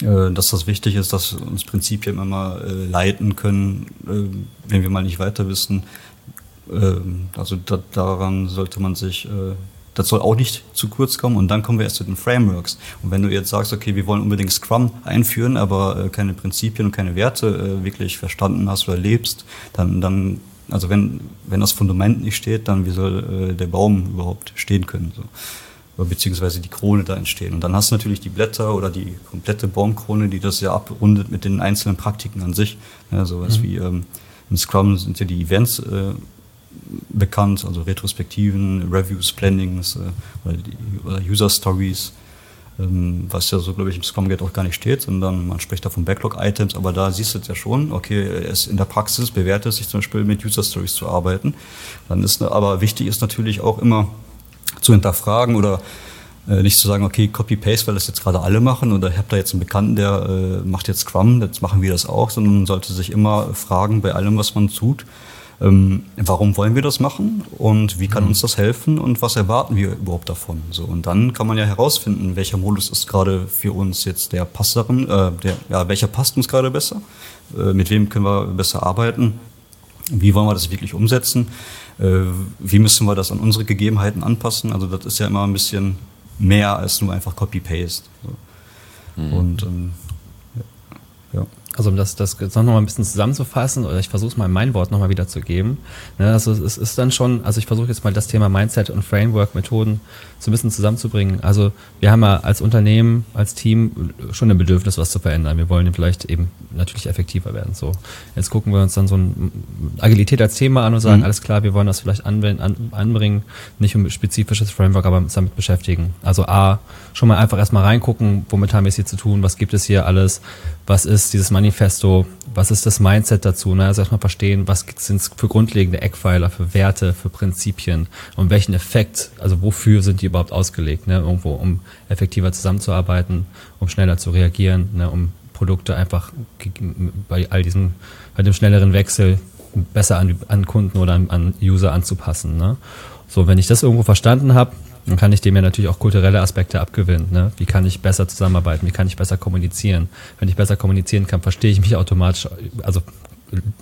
äh, dass das wichtig ist, dass uns Prinzipien immer äh, leiten können, äh, wenn wir mal nicht weiter wissen. Ähm, also da, daran sollte man sich, äh, das soll auch nicht zu kurz kommen. Und dann kommen wir erst zu den Frameworks. Und wenn du jetzt sagst, okay, wir wollen unbedingt Scrum einführen, aber keine Prinzipien und keine Werte wirklich verstanden hast oder lebst, dann, dann also wenn, wenn das Fundament nicht steht, dann wie soll äh, der Baum überhaupt stehen können? So. Oder beziehungsweise die Krone da entstehen. Und dann hast du natürlich die Blätter oder die komplette Baumkrone, die das ja abrundet mit den einzelnen Praktiken an sich. Ja, sowas mhm. wie ähm, im Scrum sind ja die Events äh, bekannt, also Retrospektiven, Reviews, Plannings äh, oder, die, oder User Stories was ja so, glaube ich, im Scrum Guide auch gar nicht steht, sondern man spricht da von Backlog-Items, aber da siehst du es ja schon, okay, es in der Praxis bewährt es sich zum Beispiel mit User Stories zu arbeiten. Dann ist, aber wichtig ist natürlich auch immer zu hinterfragen oder äh, nicht zu sagen, okay, Copy-Paste, weil das jetzt gerade alle machen oder ich habe da jetzt einen Bekannten, der äh, macht jetzt Scrum, jetzt machen wir das auch, sondern man sollte sich immer fragen bei allem, was man tut, ähm, warum wollen wir das machen und wie kann mhm. uns das helfen und was erwarten wir überhaupt davon? So und dann kann man ja herausfinden, welcher Modus ist gerade für uns jetzt der passeren, äh, der, ja, welcher passt uns gerade besser, äh, mit wem können wir besser arbeiten, wie wollen wir das wirklich umsetzen, äh, wie müssen wir das an unsere Gegebenheiten anpassen? Also das ist ja immer ein bisschen mehr als nur einfach Copy-Paste. So. Mhm. Und ähm, ja. Also um das, das noch mal ein bisschen zusammenzufassen, oder ich versuche es mal in mein Wort nochmal wiederzugeben. Ne, also es ist dann schon, also ich versuche jetzt mal das Thema Mindset und Framework, Methoden so ein bisschen zusammenzubringen. Also wir haben ja als Unternehmen, als Team schon ein Bedürfnis, was zu verändern. Wir wollen vielleicht eben natürlich effektiver werden. So, jetzt gucken wir uns dann so ein Agilität als Thema an und sagen, mhm. alles klar, wir wollen das vielleicht anwenden, an, anbringen, nicht um spezifisches Framework, aber uns damit beschäftigen. Also A, schon mal einfach erstmal reingucken, womit haben wir es hier zu tun, was gibt es hier alles, was ist dieses Manifesto, was ist das Mindset dazu, ne? also erstmal verstehen, was sind es für grundlegende Eckpfeiler, für Werte, für Prinzipien und welchen Effekt, also wofür sind die überhaupt ausgelegt, ne? irgendwo, um effektiver zusammenzuarbeiten, um schneller zu reagieren, ne? um Produkte einfach bei all diesem, bei dem schnelleren Wechsel besser an, an Kunden oder an, an User anzupassen. Ne? So, wenn ich das irgendwo verstanden habe, dann kann ich dem ja natürlich auch kulturelle Aspekte abgewinnen. Ne? Wie kann ich besser zusammenarbeiten? Wie kann ich besser kommunizieren? Wenn ich besser kommunizieren kann, verstehe ich mich automatisch. Also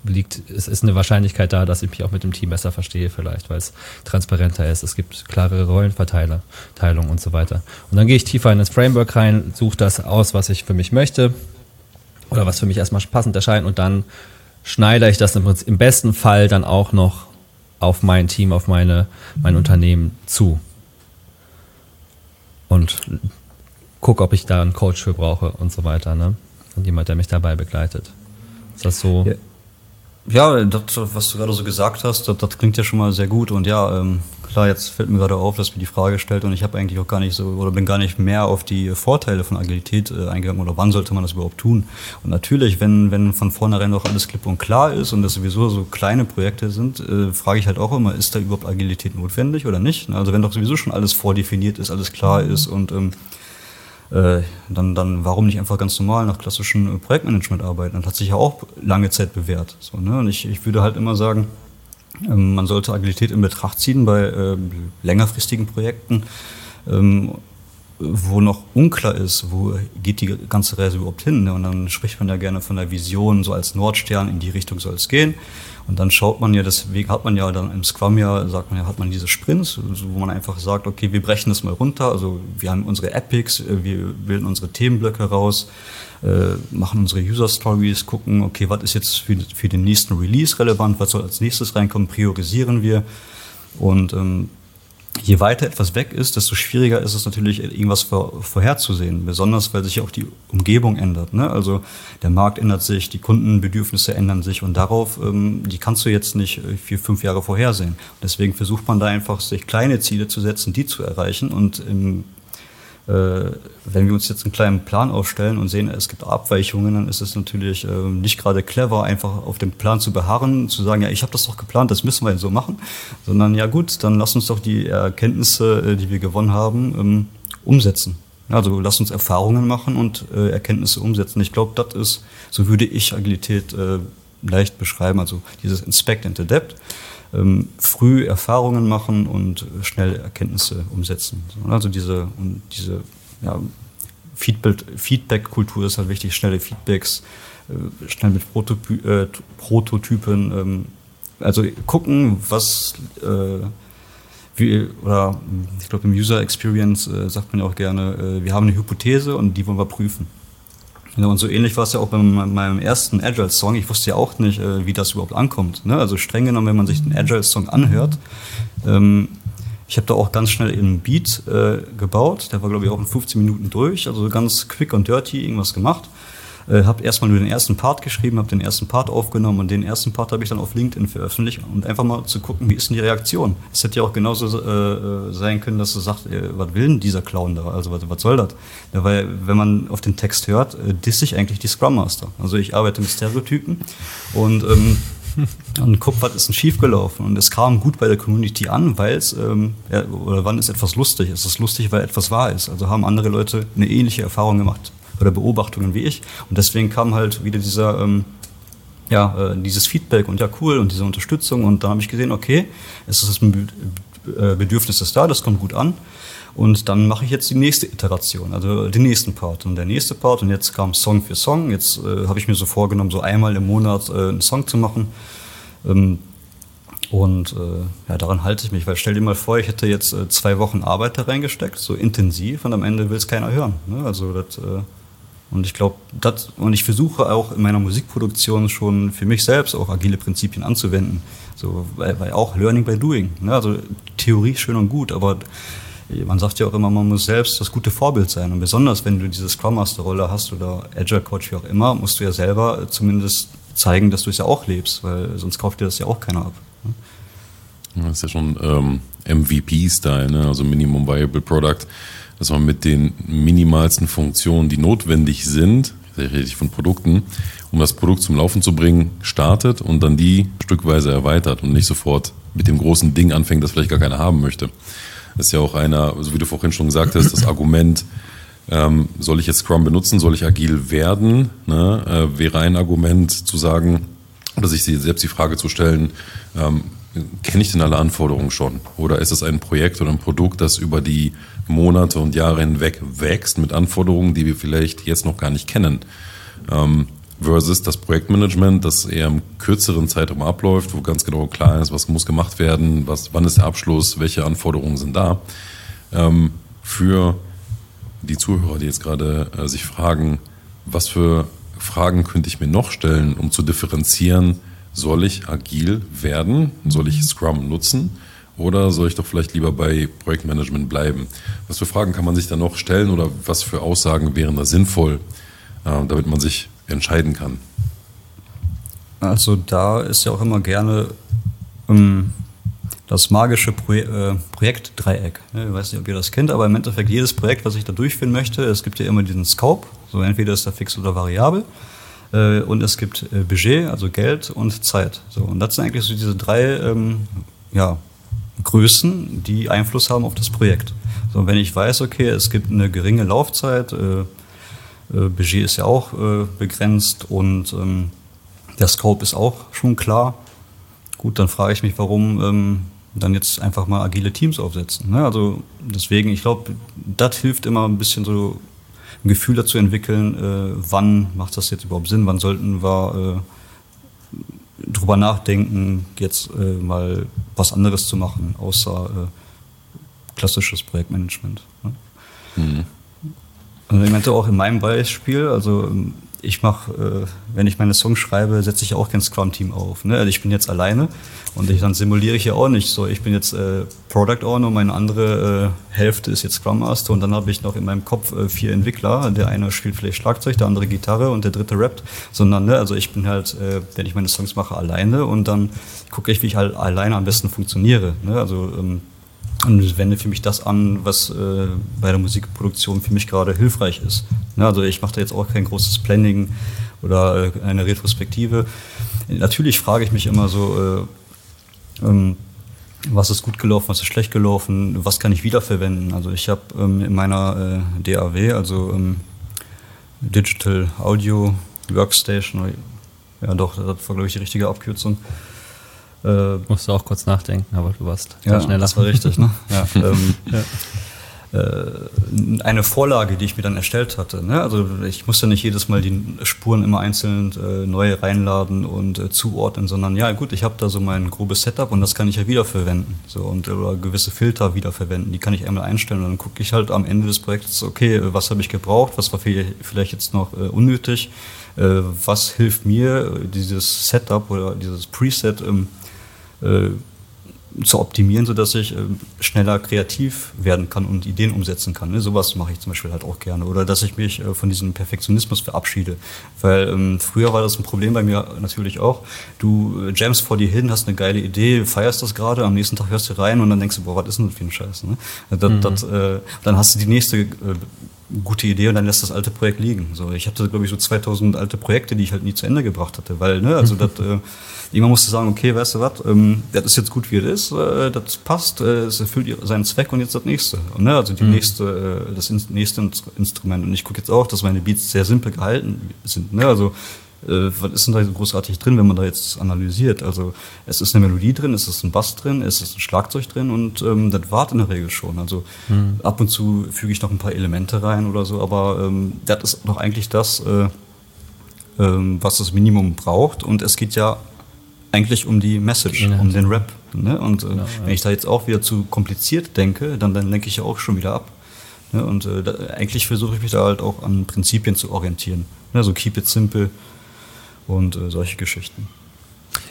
liegt, es ist eine Wahrscheinlichkeit da, dass ich mich auch mit dem Team besser verstehe, vielleicht, weil es transparenter ist. Es gibt klarere Rollenverteilung und so weiter. Und dann gehe ich tiefer in das Framework rein, suche das aus, was ich für mich möchte oder was für mich erstmal passend erscheint und dann schneide ich das im, im besten Fall dann auch noch auf mein Team, auf meine, mein Unternehmen zu und gucke, ob ich da einen Coach für brauche und so weiter, ne? Und jemand, der mich dabei begleitet. Ist das so? Ja. Ja, das, was du gerade so gesagt hast, das, das, klingt ja schon mal sehr gut. Und ja, ähm, klar, jetzt fällt mir gerade auf, dass mir die Frage stellt und ich habe eigentlich auch gar nicht so oder bin gar nicht mehr auf die Vorteile von Agilität äh, eingegangen oder wann sollte man das überhaupt tun. Und natürlich, wenn, wenn von vornherein doch alles klipp und klar ist und das sowieso so kleine Projekte sind, äh, frage ich halt auch immer, ist da überhaupt Agilität notwendig oder nicht? Also wenn doch sowieso schon alles vordefiniert ist, alles klar ist und ähm, äh, dann, dann warum nicht einfach ganz normal nach klassischem äh, Projektmanagement arbeiten? Das hat sich ja auch lange Zeit bewährt. So, ne? Und ich, ich würde halt immer sagen, ähm, man sollte Agilität in Betracht ziehen bei äh, längerfristigen Projekten, ähm, wo noch unklar ist, wo geht die ganze Reise überhaupt hin. Ne? Und dann spricht man ja gerne von der Vision, so als Nordstern, in die Richtung soll es gehen. Und dann schaut man ja, deswegen hat man ja dann im Scrum ja, sagt man ja, hat man diese Sprints, wo man einfach sagt, okay, wir brechen das mal runter. Also wir haben unsere Epics, äh, wir bilden unsere Themenblöcke raus, äh, machen unsere User Stories, gucken, okay, was ist jetzt für, für den nächsten Release relevant, was soll als nächstes reinkommen, priorisieren wir. Und ähm, je weiter etwas weg ist, desto schwieriger ist es natürlich, irgendwas vor, vorherzusehen. Besonders, weil sich auch die Umgebung ändert. Ne? Also der Markt ändert sich, die Kundenbedürfnisse ändern sich und darauf, ähm, die kannst du jetzt nicht äh, vier, fünf Jahre vorhersehen. deswegen versucht man da einfach, sich kleine Ziele zu setzen, die zu erreichen und im wenn wir uns jetzt einen kleinen Plan aufstellen und sehen, es gibt Abweichungen, dann ist es natürlich äh, nicht gerade clever, einfach auf dem Plan zu beharren, zu sagen, ja, ich habe das doch geplant, das müssen wir so machen, sondern ja gut, dann lass uns doch die Erkenntnisse, äh, die wir gewonnen haben, ähm, umsetzen. Also lass uns Erfahrungen machen und Erkenntnisse umsetzen. Ich glaube, das ist, so würde ich Agilität leicht beschreiben, also dieses Inspect and Adapt ähm, früh Erfahrungen machen und schnell Erkenntnisse umsetzen. Also diese, und diese ja, Feedback-Kultur ist halt wichtig, schnelle Feedbacks, äh, schnell mit Prototy äh, Prototypen, ähm, also gucken, was äh, wie, oder ich glaube im User Experience äh, sagt man ja auch gerne, äh, wir haben eine Hypothese und die wollen wir prüfen. Genau, und so ähnlich war es ja auch bei meinem ersten Agile-Song. Ich wusste ja auch nicht, äh, wie das überhaupt ankommt. Ne? Also streng genommen, wenn man sich den Agile-Song anhört, ähm, ich habe da auch ganz schnell einen Beat äh, gebaut. Der war, glaube ich, auch in 15 Minuten durch. Also ganz quick und dirty irgendwas gemacht. Äh, habe erstmal nur den ersten Part geschrieben, habe den ersten Part aufgenommen und den ersten Part habe ich dann auf LinkedIn veröffentlicht und einfach mal zu gucken, wie ist denn die Reaktion. Es hätte ja auch genauso äh, sein können, dass du sagst, äh, was will denn dieser Clown da? Also was, was soll das? Ja, weil wenn man auf den Text hört, äh, disse ich eigentlich die Scrum Master. Also ich arbeite mit Stereotypen und ähm, und guck, was ist denn schiefgelaufen. Und es kam gut bei der Community an, weil es, ähm, oder wann ist etwas lustig? Es ist lustig, weil etwas wahr ist. Also haben andere Leute eine ähnliche Erfahrung gemacht oder Beobachtungen wie ich. Und deswegen kam halt wieder dieser, ähm, ja, äh, dieses Feedback und ja, cool und diese Unterstützung. Und dann habe ich gesehen, okay, es ist ein äh, Bedürfnis ist da, das kommt gut an. Und dann mache ich jetzt die nächste Iteration, also den nächsten Part. Und der nächste Part, und jetzt kam Song für Song. Jetzt äh, habe ich mir so vorgenommen, so einmal im Monat äh, einen Song zu machen. Ähm, und äh, ja, daran halte ich mich, weil stell dir mal vor, ich hätte jetzt äh, zwei Wochen Arbeit da reingesteckt, so intensiv, und am Ende will es keiner hören. Ne? Also das, äh, Und ich glaube, das, und ich versuche auch in meiner Musikproduktion schon für mich selbst auch agile Prinzipien anzuwenden. So, weil, weil auch Learning by Doing. Ne? Also Theorie schön und gut, aber man sagt ja auch immer, man muss selbst das gute Vorbild sein. Und besonders, wenn du diese Scrum Master Rolle hast oder Agile Coach, wie auch immer, musst du ja selber zumindest zeigen, dass du es ja auch lebst, weil sonst kauft dir das ja auch keiner ab. Ne? Das ist ja schon ähm, MVP-Style, ne? also Minimum Viable Product, dass man mit den minimalsten Funktionen, die notwendig sind, da rede ich von Produkten, um das Produkt zum Laufen zu bringen, startet und dann die stückweise erweitert und nicht sofort mit dem großen Ding anfängt, das vielleicht gar keiner haben möchte. Das ist ja auch einer, so wie du vorhin schon gesagt hast, das Argument, ähm, soll ich jetzt Scrum benutzen, soll ich agil werden, ne, äh, wäre ein Argument zu sagen, oder sich selbst die Frage zu stellen, ähm, kenne ich denn alle Anforderungen schon? Oder ist es ein Projekt oder ein Produkt, das über die Monate und Jahre hinweg wächst mit Anforderungen, die wir vielleicht jetzt noch gar nicht kennen? Ähm, versus das Projektmanagement, das eher im kürzeren Zeitraum abläuft, wo ganz genau klar ist, was muss gemacht werden, was, wann ist der Abschluss, welche Anforderungen sind da. Ähm, für die Zuhörer, die jetzt gerade äh, sich fragen, was für Fragen könnte ich mir noch stellen, um zu differenzieren, soll ich agil werden, soll ich Scrum nutzen oder soll ich doch vielleicht lieber bei Projektmanagement bleiben? Was für Fragen kann man sich da noch stellen oder was für Aussagen wären da sinnvoll, äh, damit man sich entscheiden kann? Also da ist ja auch immer gerne ähm, das magische Pro äh, Projektdreieck. Ich weiß nicht, ob ihr das kennt, aber im Endeffekt jedes Projekt, was ich da durchführen möchte, es gibt ja immer diesen Scope, so entweder ist er fix oder variabel. Äh, und es gibt äh, Budget, also Geld und Zeit. So, und das sind eigentlich so diese drei ähm, ja, Größen, die Einfluss haben auf das Projekt. So, wenn ich weiß, okay, es gibt eine geringe Laufzeit, äh, äh, Budget ist ja auch äh, begrenzt und ähm, der Scope ist auch schon klar. Gut, dann frage ich mich, warum ähm, dann jetzt einfach mal agile Teams aufsetzen. Ne? Also deswegen, ich glaube, das hilft immer ein bisschen so ein Gefühl dazu entwickeln, äh, wann macht das jetzt überhaupt Sinn, wann sollten wir äh, drüber nachdenken, jetzt äh, mal was anderes zu machen, außer äh, klassisches Projektmanagement. Ne? Mhm. Also ich meinte auch in meinem Beispiel, also ähm, ich mache, äh, wenn ich meine Songs schreibe, setze ich auch kein Scrum-Team auf. Ne? Also ich bin jetzt alleine und ich, dann simuliere ich ja auch nicht so. Ich bin jetzt äh, Product Owner, meine andere äh, Hälfte ist jetzt Scrum Master und dann habe ich noch in meinem Kopf äh, vier Entwickler. Der eine spielt vielleicht Schlagzeug, der andere Gitarre und der dritte rappt. Sondern, ne, also ich bin halt, äh, wenn ich meine Songs mache, alleine und dann gucke ich, wie ich halt alleine am besten funktioniere. Ne? Also ähm, und wende für mich das an, was äh, bei der Musikproduktion für mich gerade hilfreich ist. Ne, also ich mache da jetzt auch kein großes Planning oder äh, eine Retrospektive. Natürlich frage ich mich immer so, äh, ähm, was ist gut gelaufen, was ist schlecht gelaufen, was kann ich wiederverwenden. Also ich habe ähm, in meiner äh, DAW, also ähm, Digital Audio Workstation, ja doch, das war glaube ich die richtige Abkürzung, äh, Musst du auch kurz nachdenken, aber du warst ja, schneller. Das war richtig, ne? ja, ähm, ja. Äh, eine Vorlage, die ich mir dann erstellt hatte. Ne? Also ich musste nicht jedes Mal die Spuren immer einzeln äh, neu reinladen und äh, zuordnen, sondern ja gut, ich habe da so mein grobes Setup und das kann ich ja wiederverwenden. So, und oder gewisse Filter wiederverwenden, die kann ich einmal einstellen und dann gucke ich halt am Ende des Projekts, okay, was habe ich gebraucht, was war vielleicht jetzt noch unnötig, was hilft mir, dieses Setup oder dieses Preset ähm, äh, zu optimieren, sodass ich äh, schneller kreativ werden kann und Ideen umsetzen kann. Ne? Sowas mache ich zum Beispiel halt auch gerne. Oder dass ich mich äh, von diesem Perfektionismus verabschiede. Weil ähm, früher war das ein Problem bei mir natürlich auch. Du äh, jamst vor dir hin, hast eine geile Idee, feierst das gerade, am nächsten Tag hörst du rein und dann denkst du, boah, was ist denn das für ein Scheiß? Ne? Das, mhm. das, äh, dann hast du die nächste äh, gute Idee und dann lässt das alte Projekt liegen. So, ich hatte, glaube ich, so 2000 alte Projekte, die ich halt nie zu Ende gebracht hatte, weil, ne, also das, äh, jemand musste sagen, okay, weißt du was, ähm, das ist jetzt gut, wie es ist, äh, das passt, äh, es erfüllt seinen Zweck und jetzt das nächste. Und, ne, also die mhm. nächste, äh, das nächste Instrument. Und ich gucke jetzt auch, dass meine Beats sehr simpel gehalten sind. Ne, also äh, was ist denn da so großartig drin, wenn man da jetzt analysiert? Also es ist eine Melodie drin, es ist ein Bass drin, es ist ein Schlagzeug drin und ähm, das wart in der Regel schon. Also mhm. ab und zu füge ich noch ein paar Elemente rein oder so, aber ähm, das ist doch eigentlich das, äh, ähm, was das Minimum braucht. Und es geht ja eigentlich um die Message, Inhalt. um den Rap. Ne? Und äh, genau, ja. wenn ich da jetzt auch wieder zu kompliziert denke, dann, dann lenke ich ja auch schon wieder ab. Ne? Und äh, da, eigentlich versuche ich mich da halt auch an Prinzipien zu orientieren. Ne? So keep it simple und äh, solche Geschichten.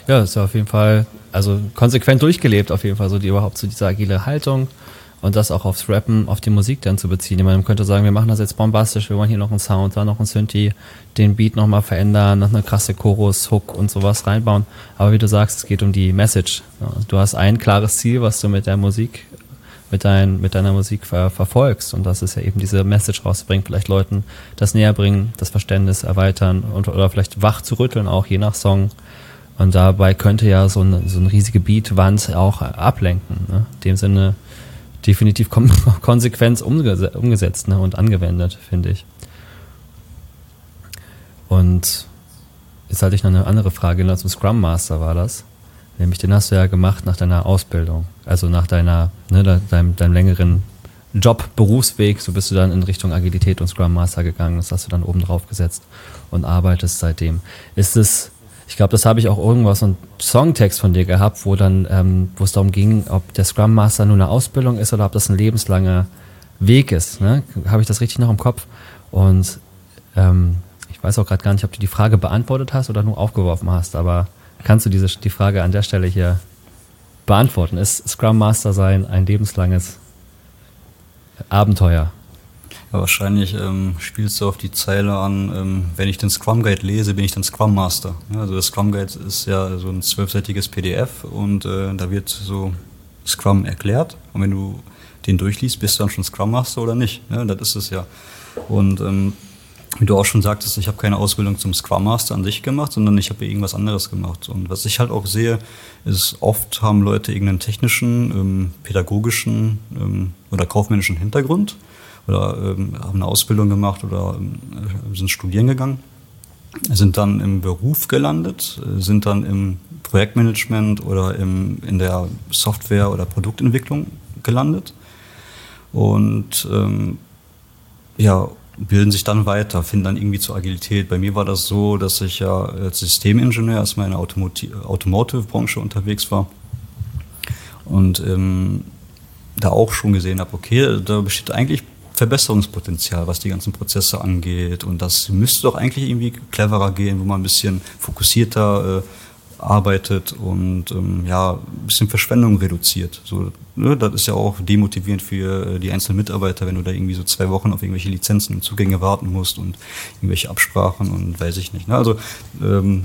Ja, ist ja auf jeden Fall, also konsequent durchgelebt auf jeden Fall, so die überhaupt so diese agile Haltung und das auch aufs Rappen, auf die Musik dann zu beziehen. Man könnte sagen, wir machen das jetzt bombastisch, wir wollen hier noch einen Sound, da noch einen Synthi, den Beat nochmal verändern, noch eine krasse Chorus, Hook und sowas reinbauen. Aber wie du sagst, es geht um die Message. Du hast ein klares Ziel, was du mit der Musik, mit, dein, mit deiner Musik ver verfolgst. Und das ist ja eben diese Message rauszubringen, vielleicht Leuten das näher bringen, das Verständnis erweitern und, oder vielleicht wach zu rütteln, auch je nach Song. Und dabei könnte ja so eine, so eine riesige Beatwand auch ablenken. Ne? In dem Sinne, definitiv konsequent umgesetzt ne, und angewendet, finde ich. Und jetzt hatte ich noch eine andere Frage, ne, zum Scrum Master war das. Nämlich, den hast du ja gemacht nach deiner Ausbildung, also nach deiner, ne, deinem, deinem längeren Job, Berufsweg, so bist du dann in Richtung Agilität und Scrum Master gegangen, das hast du dann oben drauf gesetzt und arbeitest seitdem. Ist es ich glaube, das habe ich auch irgendwas, so einen Songtext von dir gehabt, wo dann, ähm, wo es darum ging, ob der Scrum Master nur eine Ausbildung ist oder ob das ein lebenslanger Weg ist. Ne? Habe ich das richtig noch im Kopf? Und ähm, ich weiß auch gerade gar nicht, ob du die Frage beantwortet hast oder nur aufgeworfen hast, aber kannst du diese, die Frage an der Stelle hier beantworten? Ist Scrum Master sein ein lebenslanges Abenteuer? Ja, wahrscheinlich ähm, spielst du auf die Zeile an, ähm, wenn ich den Scrum Guide lese, bin ich dann Scrum Master. Ja, also der Scrum Guide ist ja so ein zwölfseitiges PDF und äh, da wird so Scrum erklärt. Und wenn du den durchliest, bist du dann schon Scrum Master oder nicht. Ja, das ist es ja. Und ähm, wie du auch schon sagtest, ich habe keine Ausbildung zum Scrum Master an sich gemacht, sondern ich habe irgendwas anderes gemacht. Und was ich halt auch sehe, ist, oft haben Leute irgendeinen technischen, ähm, pädagogischen ähm, oder kaufmännischen Hintergrund oder ähm, haben eine Ausbildung gemacht oder ähm, sind studieren gegangen, sind dann im Beruf gelandet, sind dann im Projektmanagement oder im, in der Software- oder Produktentwicklung gelandet und ähm, ja, bilden sich dann weiter, finden dann irgendwie zur Agilität. Bei mir war das so, dass ich ja als Systemingenieur erstmal in der Automotive-Branche unterwegs war und ähm, da auch schon gesehen habe, okay, da besteht eigentlich Verbesserungspotenzial, was die ganzen Prozesse angeht. Und das müsste doch eigentlich irgendwie cleverer gehen, wo man ein bisschen fokussierter äh, arbeitet und ähm, ja, ein bisschen Verschwendung reduziert. So, ne, das ist ja auch demotivierend für äh, die einzelnen Mitarbeiter, wenn du da irgendwie so zwei Wochen auf irgendwelche Lizenzen und Zugänge warten musst und irgendwelche Absprachen und weiß ich nicht. Ne? Also ähm,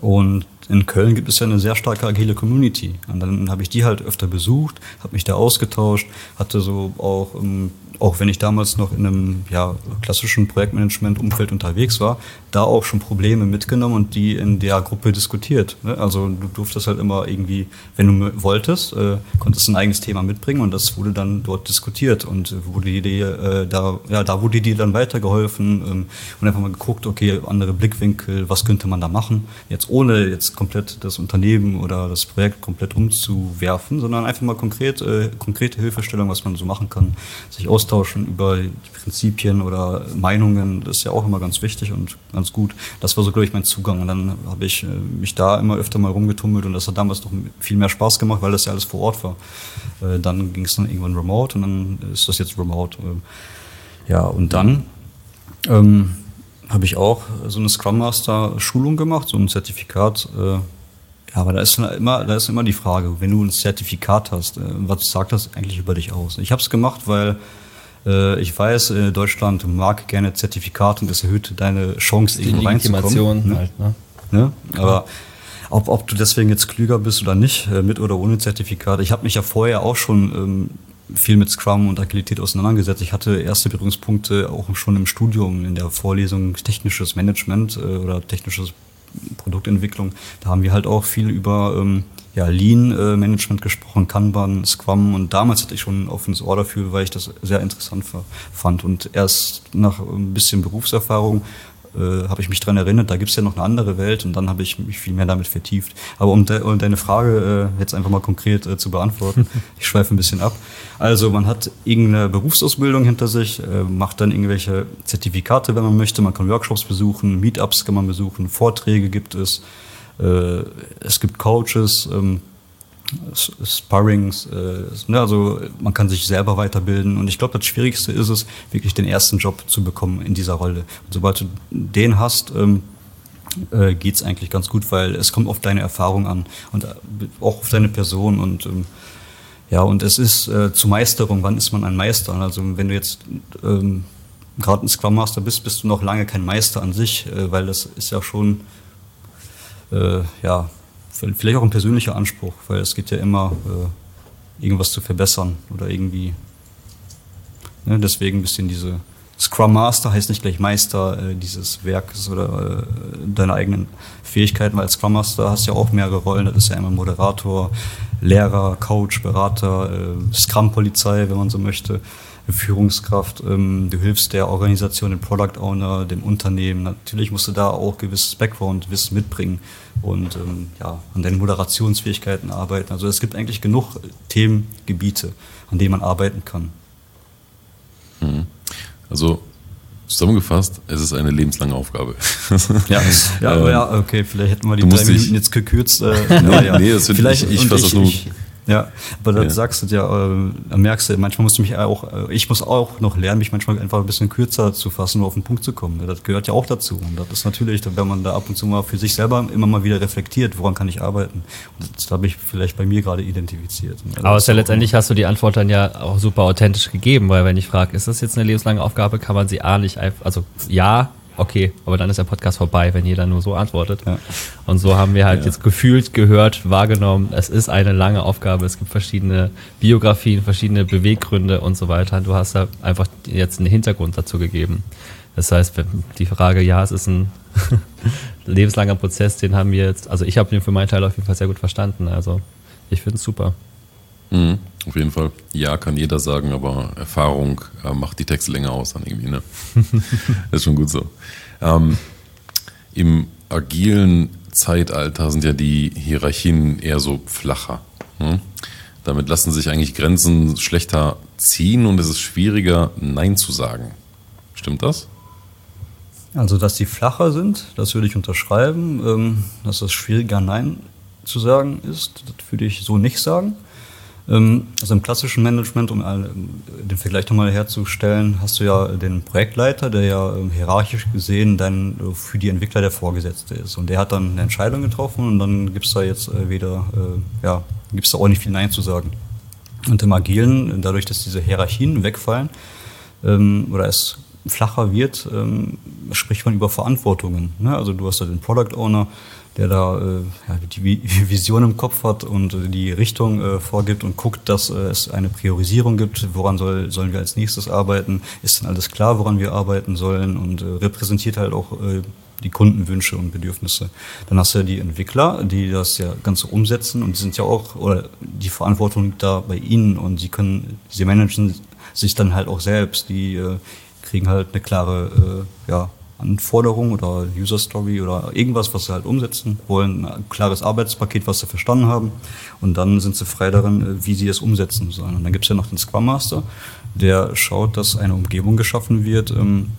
und in Köln gibt es ja eine sehr starke agile Community. Und dann habe ich die halt öfter besucht, habe mich da ausgetauscht, hatte so auch ähm, auch wenn ich damals noch in einem ja, klassischen Projektmanagement-Umfeld unterwegs war, da auch schon Probleme mitgenommen und die in der Gruppe diskutiert. Ne? Also du durftest halt immer irgendwie, wenn du wolltest, äh, konntest ein eigenes Thema mitbringen und das wurde dann dort diskutiert und wurde dir äh, da, ja, da wurde dir dann weitergeholfen ähm, und einfach mal geguckt, okay, andere Blickwinkel, was könnte man da machen? Jetzt ohne jetzt komplett das Unternehmen oder das Projekt komplett umzuwerfen, sondern einfach mal konkret, äh, konkrete Hilfestellung, was man so machen kann, sich austauschen über Prinzipien oder Meinungen, das ist ja auch immer ganz wichtig und ganz ganz gut. Das war so, glaube ich, mein Zugang. Und dann habe ich äh, mich da immer öfter mal rumgetummelt und das hat damals noch viel mehr Spaß gemacht, weil das ja alles vor Ort war. Äh, dann ging es dann irgendwann remote und dann ist das jetzt remote. Äh, ja, und dann ähm, habe ich auch so eine Scrum Master Schulung gemacht, so ein Zertifikat. Äh, ja, aber da ist immer, da ist immer die Frage, wenn du ein Zertifikat hast, was sagt das eigentlich über dich aus? Ich habe es gemacht, weil ich weiß, äh, Deutschland mag gerne Zertifikate und das erhöht deine Chance, irgendwo reinzukommen. Ne? Halt, ne? Ne? Aber ob, ob du deswegen jetzt klüger bist oder nicht, äh, mit oder ohne Zertifikat. Ich habe mich ja vorher auch schon ähm, viel mit Scrum und Agilität auseinandergesetzt. Ich hatte erste Berührungspunkte auch schon im Studium in der Vorlesung technisches Management äh, oder technisches Produktentwicklung. Da haben wir halt auch viel über ähm, ja, Lean-Management gesprochen, Kanban, Scrum und damals hatte ich schon ein offenes Ohr dafür, weil ich das sehr interessant fand. Und erst nach ein bisschen Berufserfahrung äh, habe ich mich dran erinnert, da gibt es ja noch eine andere Welt und dann habe ich mich viel mehr damit vertieft. Aber um, de um deine Frage äh, jetzt einfach mal konkret äh, zu beantworten, ich schweife ein bisschen ab. Also man hat irgendeine Berufsausbildung hinter sich, äh, macht dann irgendwelche Zertifikate, wenn man möchte, man kann Workshops besuchen, Meetups kann man besuchen, Vorträge gibt es, äh, es gibt Coaches ähm, Sparrings, äh, ne, also man kann sich selber weiterbilden und ich glaube, das Schwierigste ist es, wirklich den ersten Job zu bekommen in dieser Rolle. Und sobald du den hast, ähm, äh, geht es eigentlich ganz gut, weil es kommt auf deine Erfahrung an und äh, auch auf deine Person und ähm, ja, und es ist äh, zur Meisterung, wann ist man ein Meister? Also wenn du jetzt ähm, gerade ein Scrum Master bist, bist du noch lange kein Meister an sich, äh, weil das ist ja schon äh, ja, vielleicht auch ein persönlicher Anspruch, weil es geht ja immer, äh, irgendwas zu verbessern oder irgendwie. Ne, deswegen ein bisschen diese Scrum Master heißt nicht gleich Meister äh, dieses Werkes oder äh, deine eigenen Fähigkeiten, weil als Scrum Master hast du ja auch mehrere Rollen. Das ist ja immer Moderator, Lehrer, Coach, Berater, äh, Scrum-Polizei, wenn man so möchte. Führungskraft, ähm, du hilfst der Organisation, dem Product Owner, dem Unternehmen. Natürlich musst du da auch gewisses Background-Wissen mitbringen und ähm, ja, an deinen Moderationsfähigkeiten arbeiten. Also es gibt eigentlich genug Themengebiete, an denen man arbeiten kann. Mhm. Also Zusammengefasst, es ist eine lebenslange Aufgabe. ja, ja, aber ja, okay, vielleicht hätten wir die drei Minuten jetzt gekürzt. Äh, nee, ja. nee, das vielleicht, ich, ich fasse das nur. Ich, ja, aber das ja. sagst du ja, äh, merkst du, manchmal musst du mich auch, äh, ich muss auch noch lernen, mich manchmal einfach ein bisschen kürzer zu fassen, nur auf den Punkt zu kommen. Das gehört ja auch dazu. Und das ist natürlich, wenn man da ab und zu mal für sich selber immer mal wieder reflektiert, woran kann ich arbeiten. Und das habe ich vielleicht bei mir gerade identifiziert. Also aber ja letztendlich hast du die Antwort dann ja auch super authentisch gegeben, weil wenn ich frage, ist das jetzt eine lebenslange Aufgabe, kann man sie A nicht einfach, also ja, okay, aber dann ist der Podcast vorbei, wenn jeder nur so antwortet. Ja. Und so haben wir halt ja. jetzt gefühlt, gehört, wahrgenommen, es ist eine lange Aufgabe, es gibt verschiedene Biografien, verschiedene Beweggründe und so weiter. Du hast da einfach jetzt einen Hintergrund dazu gegeben. Das heißt, die Frage, ja, es ist ein lebenslanger Prozess, den haben wir jetzt, also ich habe den für meinen Teil auf jeden Fall sehr gut verstanden. Also ich finde es super. Mhm, auf jeden Fall. Ja, kann jeder sagen, aber Erfahrung äh, macht die Texte länger aus dann irgendwie, ne? ist schon gut so. Ähm, Im agilen Zeitalter sind ja die Hierarchien eher so flacher. Ne? Damit lassen sich eigentlich Grenzen schlechter ziehen und es ist schwieriger, Nein zu sagen. Stimmt das? Also, dass die flacher sind, das würde ich unterschreiben. Ähm, dass es schwieriger, Nein zu sagen ist, das würde ich so nicht sagen. Ähm, also im klassischen Management, um den Vergleich nochmal herzustellen, hast du ja den Projektleiter, der ja ähm, hierarchisch gesehen dann äh, für die Entwickler der Vorgesetzte ist. Und der hat dann eine Entscheidung getroffen und dann gibt es da jetzt äh, wieder, äh, ja, gibt es da auch nicht viel Nein zu sagen. Und im Agilen, dadurch, dass diese Hierarchien wegfallen ähm, oder es flacher wird, spricht man über Verantwortungen. Ne? Also du hast da den Product Owner, der da äh, ja, die Vision im Kopf hat und äh, die Richtung äh, vorgibt und guckt, dass äh, es eine Priorisierung gibt, woran soll, sollen wir als nächstes arbeiten, ist dann alles klar, woran wir arbeiten sollen? Und äh, repräsentiert halt auch äh, die Kundenwünsche und Bedürfnisse. Dann hast du ja die Entwickler, die das ja Ganze umsetzen und die sind ja auch, oder die Verantwortung da bei ihnen und sie können, sie managen sich dann halt auch selbst, die äh, kriegen halt eine klare äh, ja, Anforderung oder User Story oder irgendwas, was sie halt umsetzen wollen, ein klares Arbeitspaket, was sie verstanden haben und dann sind sie frei darin, äh, wie sie es umsetzen sollen. Und dann gibt es ja noch den Scrum Master, der schaut, dass eine Umgebung geschaffen wird, ähm,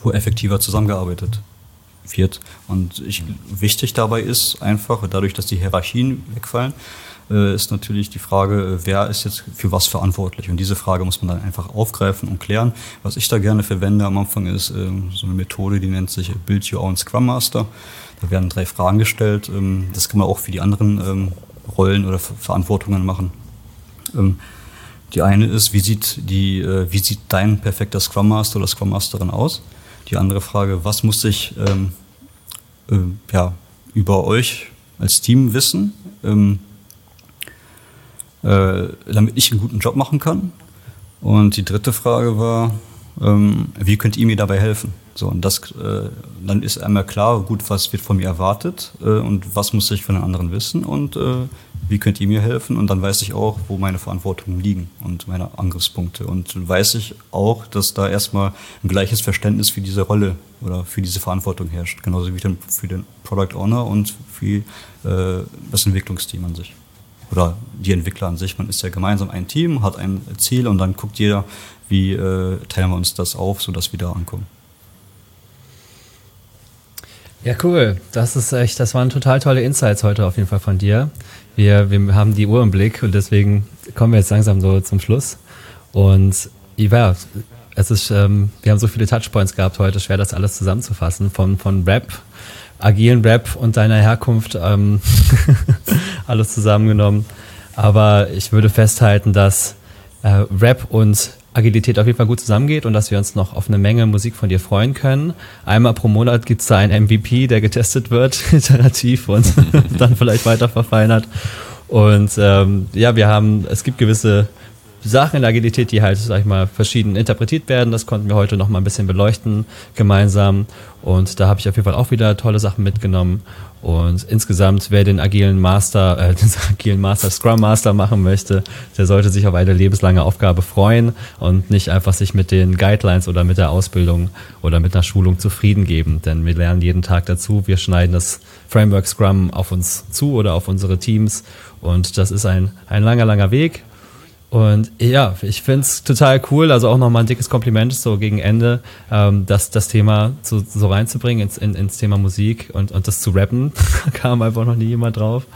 wo effektiver zusammengearbeitet wird. Und ich, wichtig dabei ist einfach, dadurch, dass die Hierarchien wegfallen, ist natürlich die Frage, wer ist jetzt für was verantwortlich? Und diese Frage muss man dann einfach aufgreifen und klären. Was ich da gerne verwende am Anfang ist ähm, so eine Methode, die nennt sich Build Your Own Scrum Master. Da werden drei Fragen gestellt. Ähm, das kann man auch für die anderen ähm, Rollen oder Verantwortungen machen. Die eine ist, wie sieht, die, äh, wie sieht dein perfekter Scrum Master oder Scrum Masterin aus? Die andere Frage, was muss ich ähm, äh, ja, über euch als Team wissen? Ähm, äh, damit ich einen guten Job machen kann. Und die dritte Frage war, ähm, wie könnt ihr mir dabei helfen? So, und das, äh, dann ist einmal klar, gut, was wird von mir erwartet äh, und was muss ich von den anderen wissen und äh, wie könnt ihr mir helfen? Und dann weiß ich auch, wo meine Verantwortungen liegen und meine Angriffspunkte. Und weiß ich auch, dass da erstmal ein gleiches Verständnis für diese Rolle oder für diese Verantwortung herrscht, genauso wie für den Product Owner und für äh, das Entwicklungsteam an sich oder die Entwickler an sich. Man ist ja gemeinsam ein Team, hat ein Ziel und dann guckt jeder, wie äh, teilen wir uns das auf, sodass wir da ankommen. Ja, cool. Das ist echt, das waren total tolle Insights heute auf jeden Fall von dir. Wir, wir haben die Uhr im Blick und deswegen kommen wir jetzt langsam so zum Schluss. Und ja, es ist, ähm, wir haben so viele Touchpoints gehabt heute, schwer das alles zusammenzufassen. Von, von Rap, agilen Rap und deiner Herkunft, ähm, alles zusammengenommen. Aber ich würde festhalten, dass äh, Rap und Agilität auf jeden Fall gut zusammengeht und dass wir uns noch auf eine Menge Musik von dir freuen können. Einmal pro Monat gibt es da einen MVP, der getestet wird, iterativ und dann vielleicht weiter verfeinert. Und ähm, ja, wir haben, es gibt gewisse Sachen in der Agilität, die halt, sag ich mal, verschieden interpretiert werden. Das konnten wir heute noch mal ein bisschen beleuchten gemeinsam. Und da habe ich auf jeden Fall auch wieder tolle Sachen mitgenommen. Und insgesamt, wer den agilen Master, äh, den agilen Master, Scrum Master machen möchte, der sollte sich auf eine lebenslange Aufgabe freuen und nicht einfach sich mit den Guidelines oder mit der Ausbildung oder mit einer Schulung zufrieden geben. Denn wir lernen jeden Tag dazu. Wir schneiden das Framework Scrum auf uns zu oder auf unsere Teams. Und das ist ein, ein langer, langer Weg. Und ja, ich finde es total cool, also auch nochmal ein dickes Kompliment so gegen Ende, ähm, das, das Thema so, so reinzubringen ins, in, ins Thema Musik und, und das zu rappen. kam einfach noch nie jemand drauf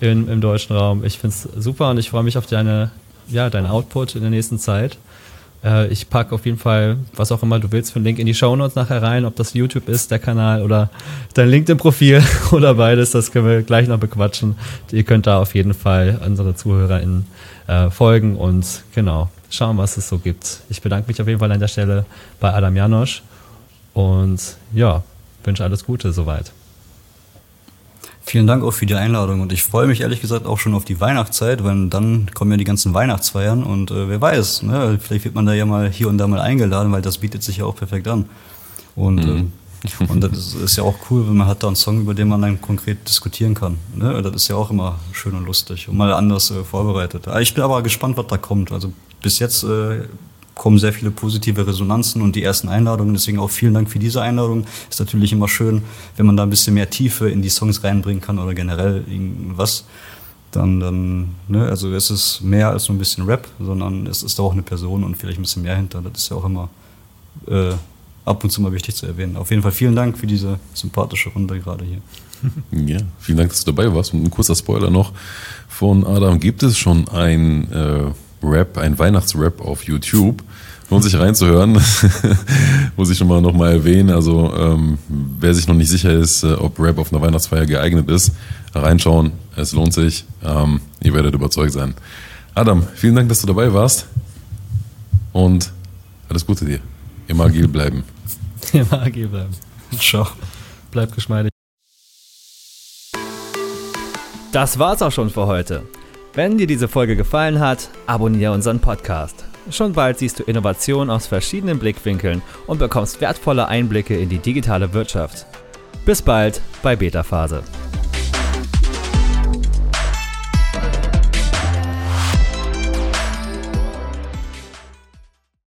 in, im deutschen Raum. Ich finde es super und ich freue mich auf deine, ja, deinen Output in der nächsten Zeit. Äh, ich packe auf jeden Fall, was auch immer du willst, für einen Link in die Show Notes nachher rein, ob das YouTube ist, der Kanal oder dein LinkedIn-Profil oder beides, das können wir gleich noch bequatschen. Ihr könnt da auf jeden Fall unsere ZuhörerInnen äh, folgen und genau, schauen, was es so gibt. Ich bedanke mich auf jeden Fall an der Stelle bei Adam Janosch und ja, wünsche alles Gute soweit. Vielen Dank auch für die Einladung und ich freue mich ehrlich gesagt auch schon auf die Weihnachtszeit, weil dann kommen ja die ganzen Weihnachtsfeiern und äh, wer weiß, ne, vielleicht wird man da ja mal hier und da mal eingeladen, weil das bietet sich ja auch perfekt an. Und, mhm. äh, und das ist ja auch cool, wenn man hat da einen Song, über den man dann konkret diskutieren kann. Ne? Das ist ja auch immer schön und lustig und mal anders äh, vorbereitet. Ich bin aber gespannt, was da kommt. Also bis jetzt äh, kommen sehr viele positive Resonanzen und die ersten Einladungen. Deswegen auch vielen Dank für diese Einladung. Ist natürlich immer schön, wenn man da ein bisschen mehr Tiefe in die Songs reinbringen kann oder generell irgendwas. Dann, dann, ne, also es ist mehr als nur ein bisschen Rap, sondern es ist auch eine Person und vielleicht ein bisschen mehr hinter. Das ist ja auch immer äh, ab und zu mal wichtig zu erwähnen. Auf jeden Fall vielen Dank für diese sympathische Runde gerade hier. Ja, vielen Dank, dass du dabei warst. Und ein kurzer Spoiler noch von Adam. Gibt es schon ein äh, Rap, ein Weihnachtsrap auf YouTube. Lohnt sich reinzuhören, muss ich schon mal nochmal erwähnen. Also ähm, wer sich noch nicht sicher ist, äh, ob Rap auf einer Weihnachtsfeier geeignet ist, reinschauen, es lohnt sich. Ähm, ihr werdet überzeugt sein. Adam, vielen Dank, dass du dabei warst und alles Gute dir. Immer agil bleiben. Immer agil bleiben. Ciao. Bleib geschmeidig. Das war's auch schon für heute. Wenn dir diese Folge gefallen hat, abonniere unseren Podcast. Schon bald siehst du Innovationen aus verschiedenen Blickwinkeln und bekommst wertvolle Einblicke in die digitale Wirtschaft. Bis bald bei Beta Phase.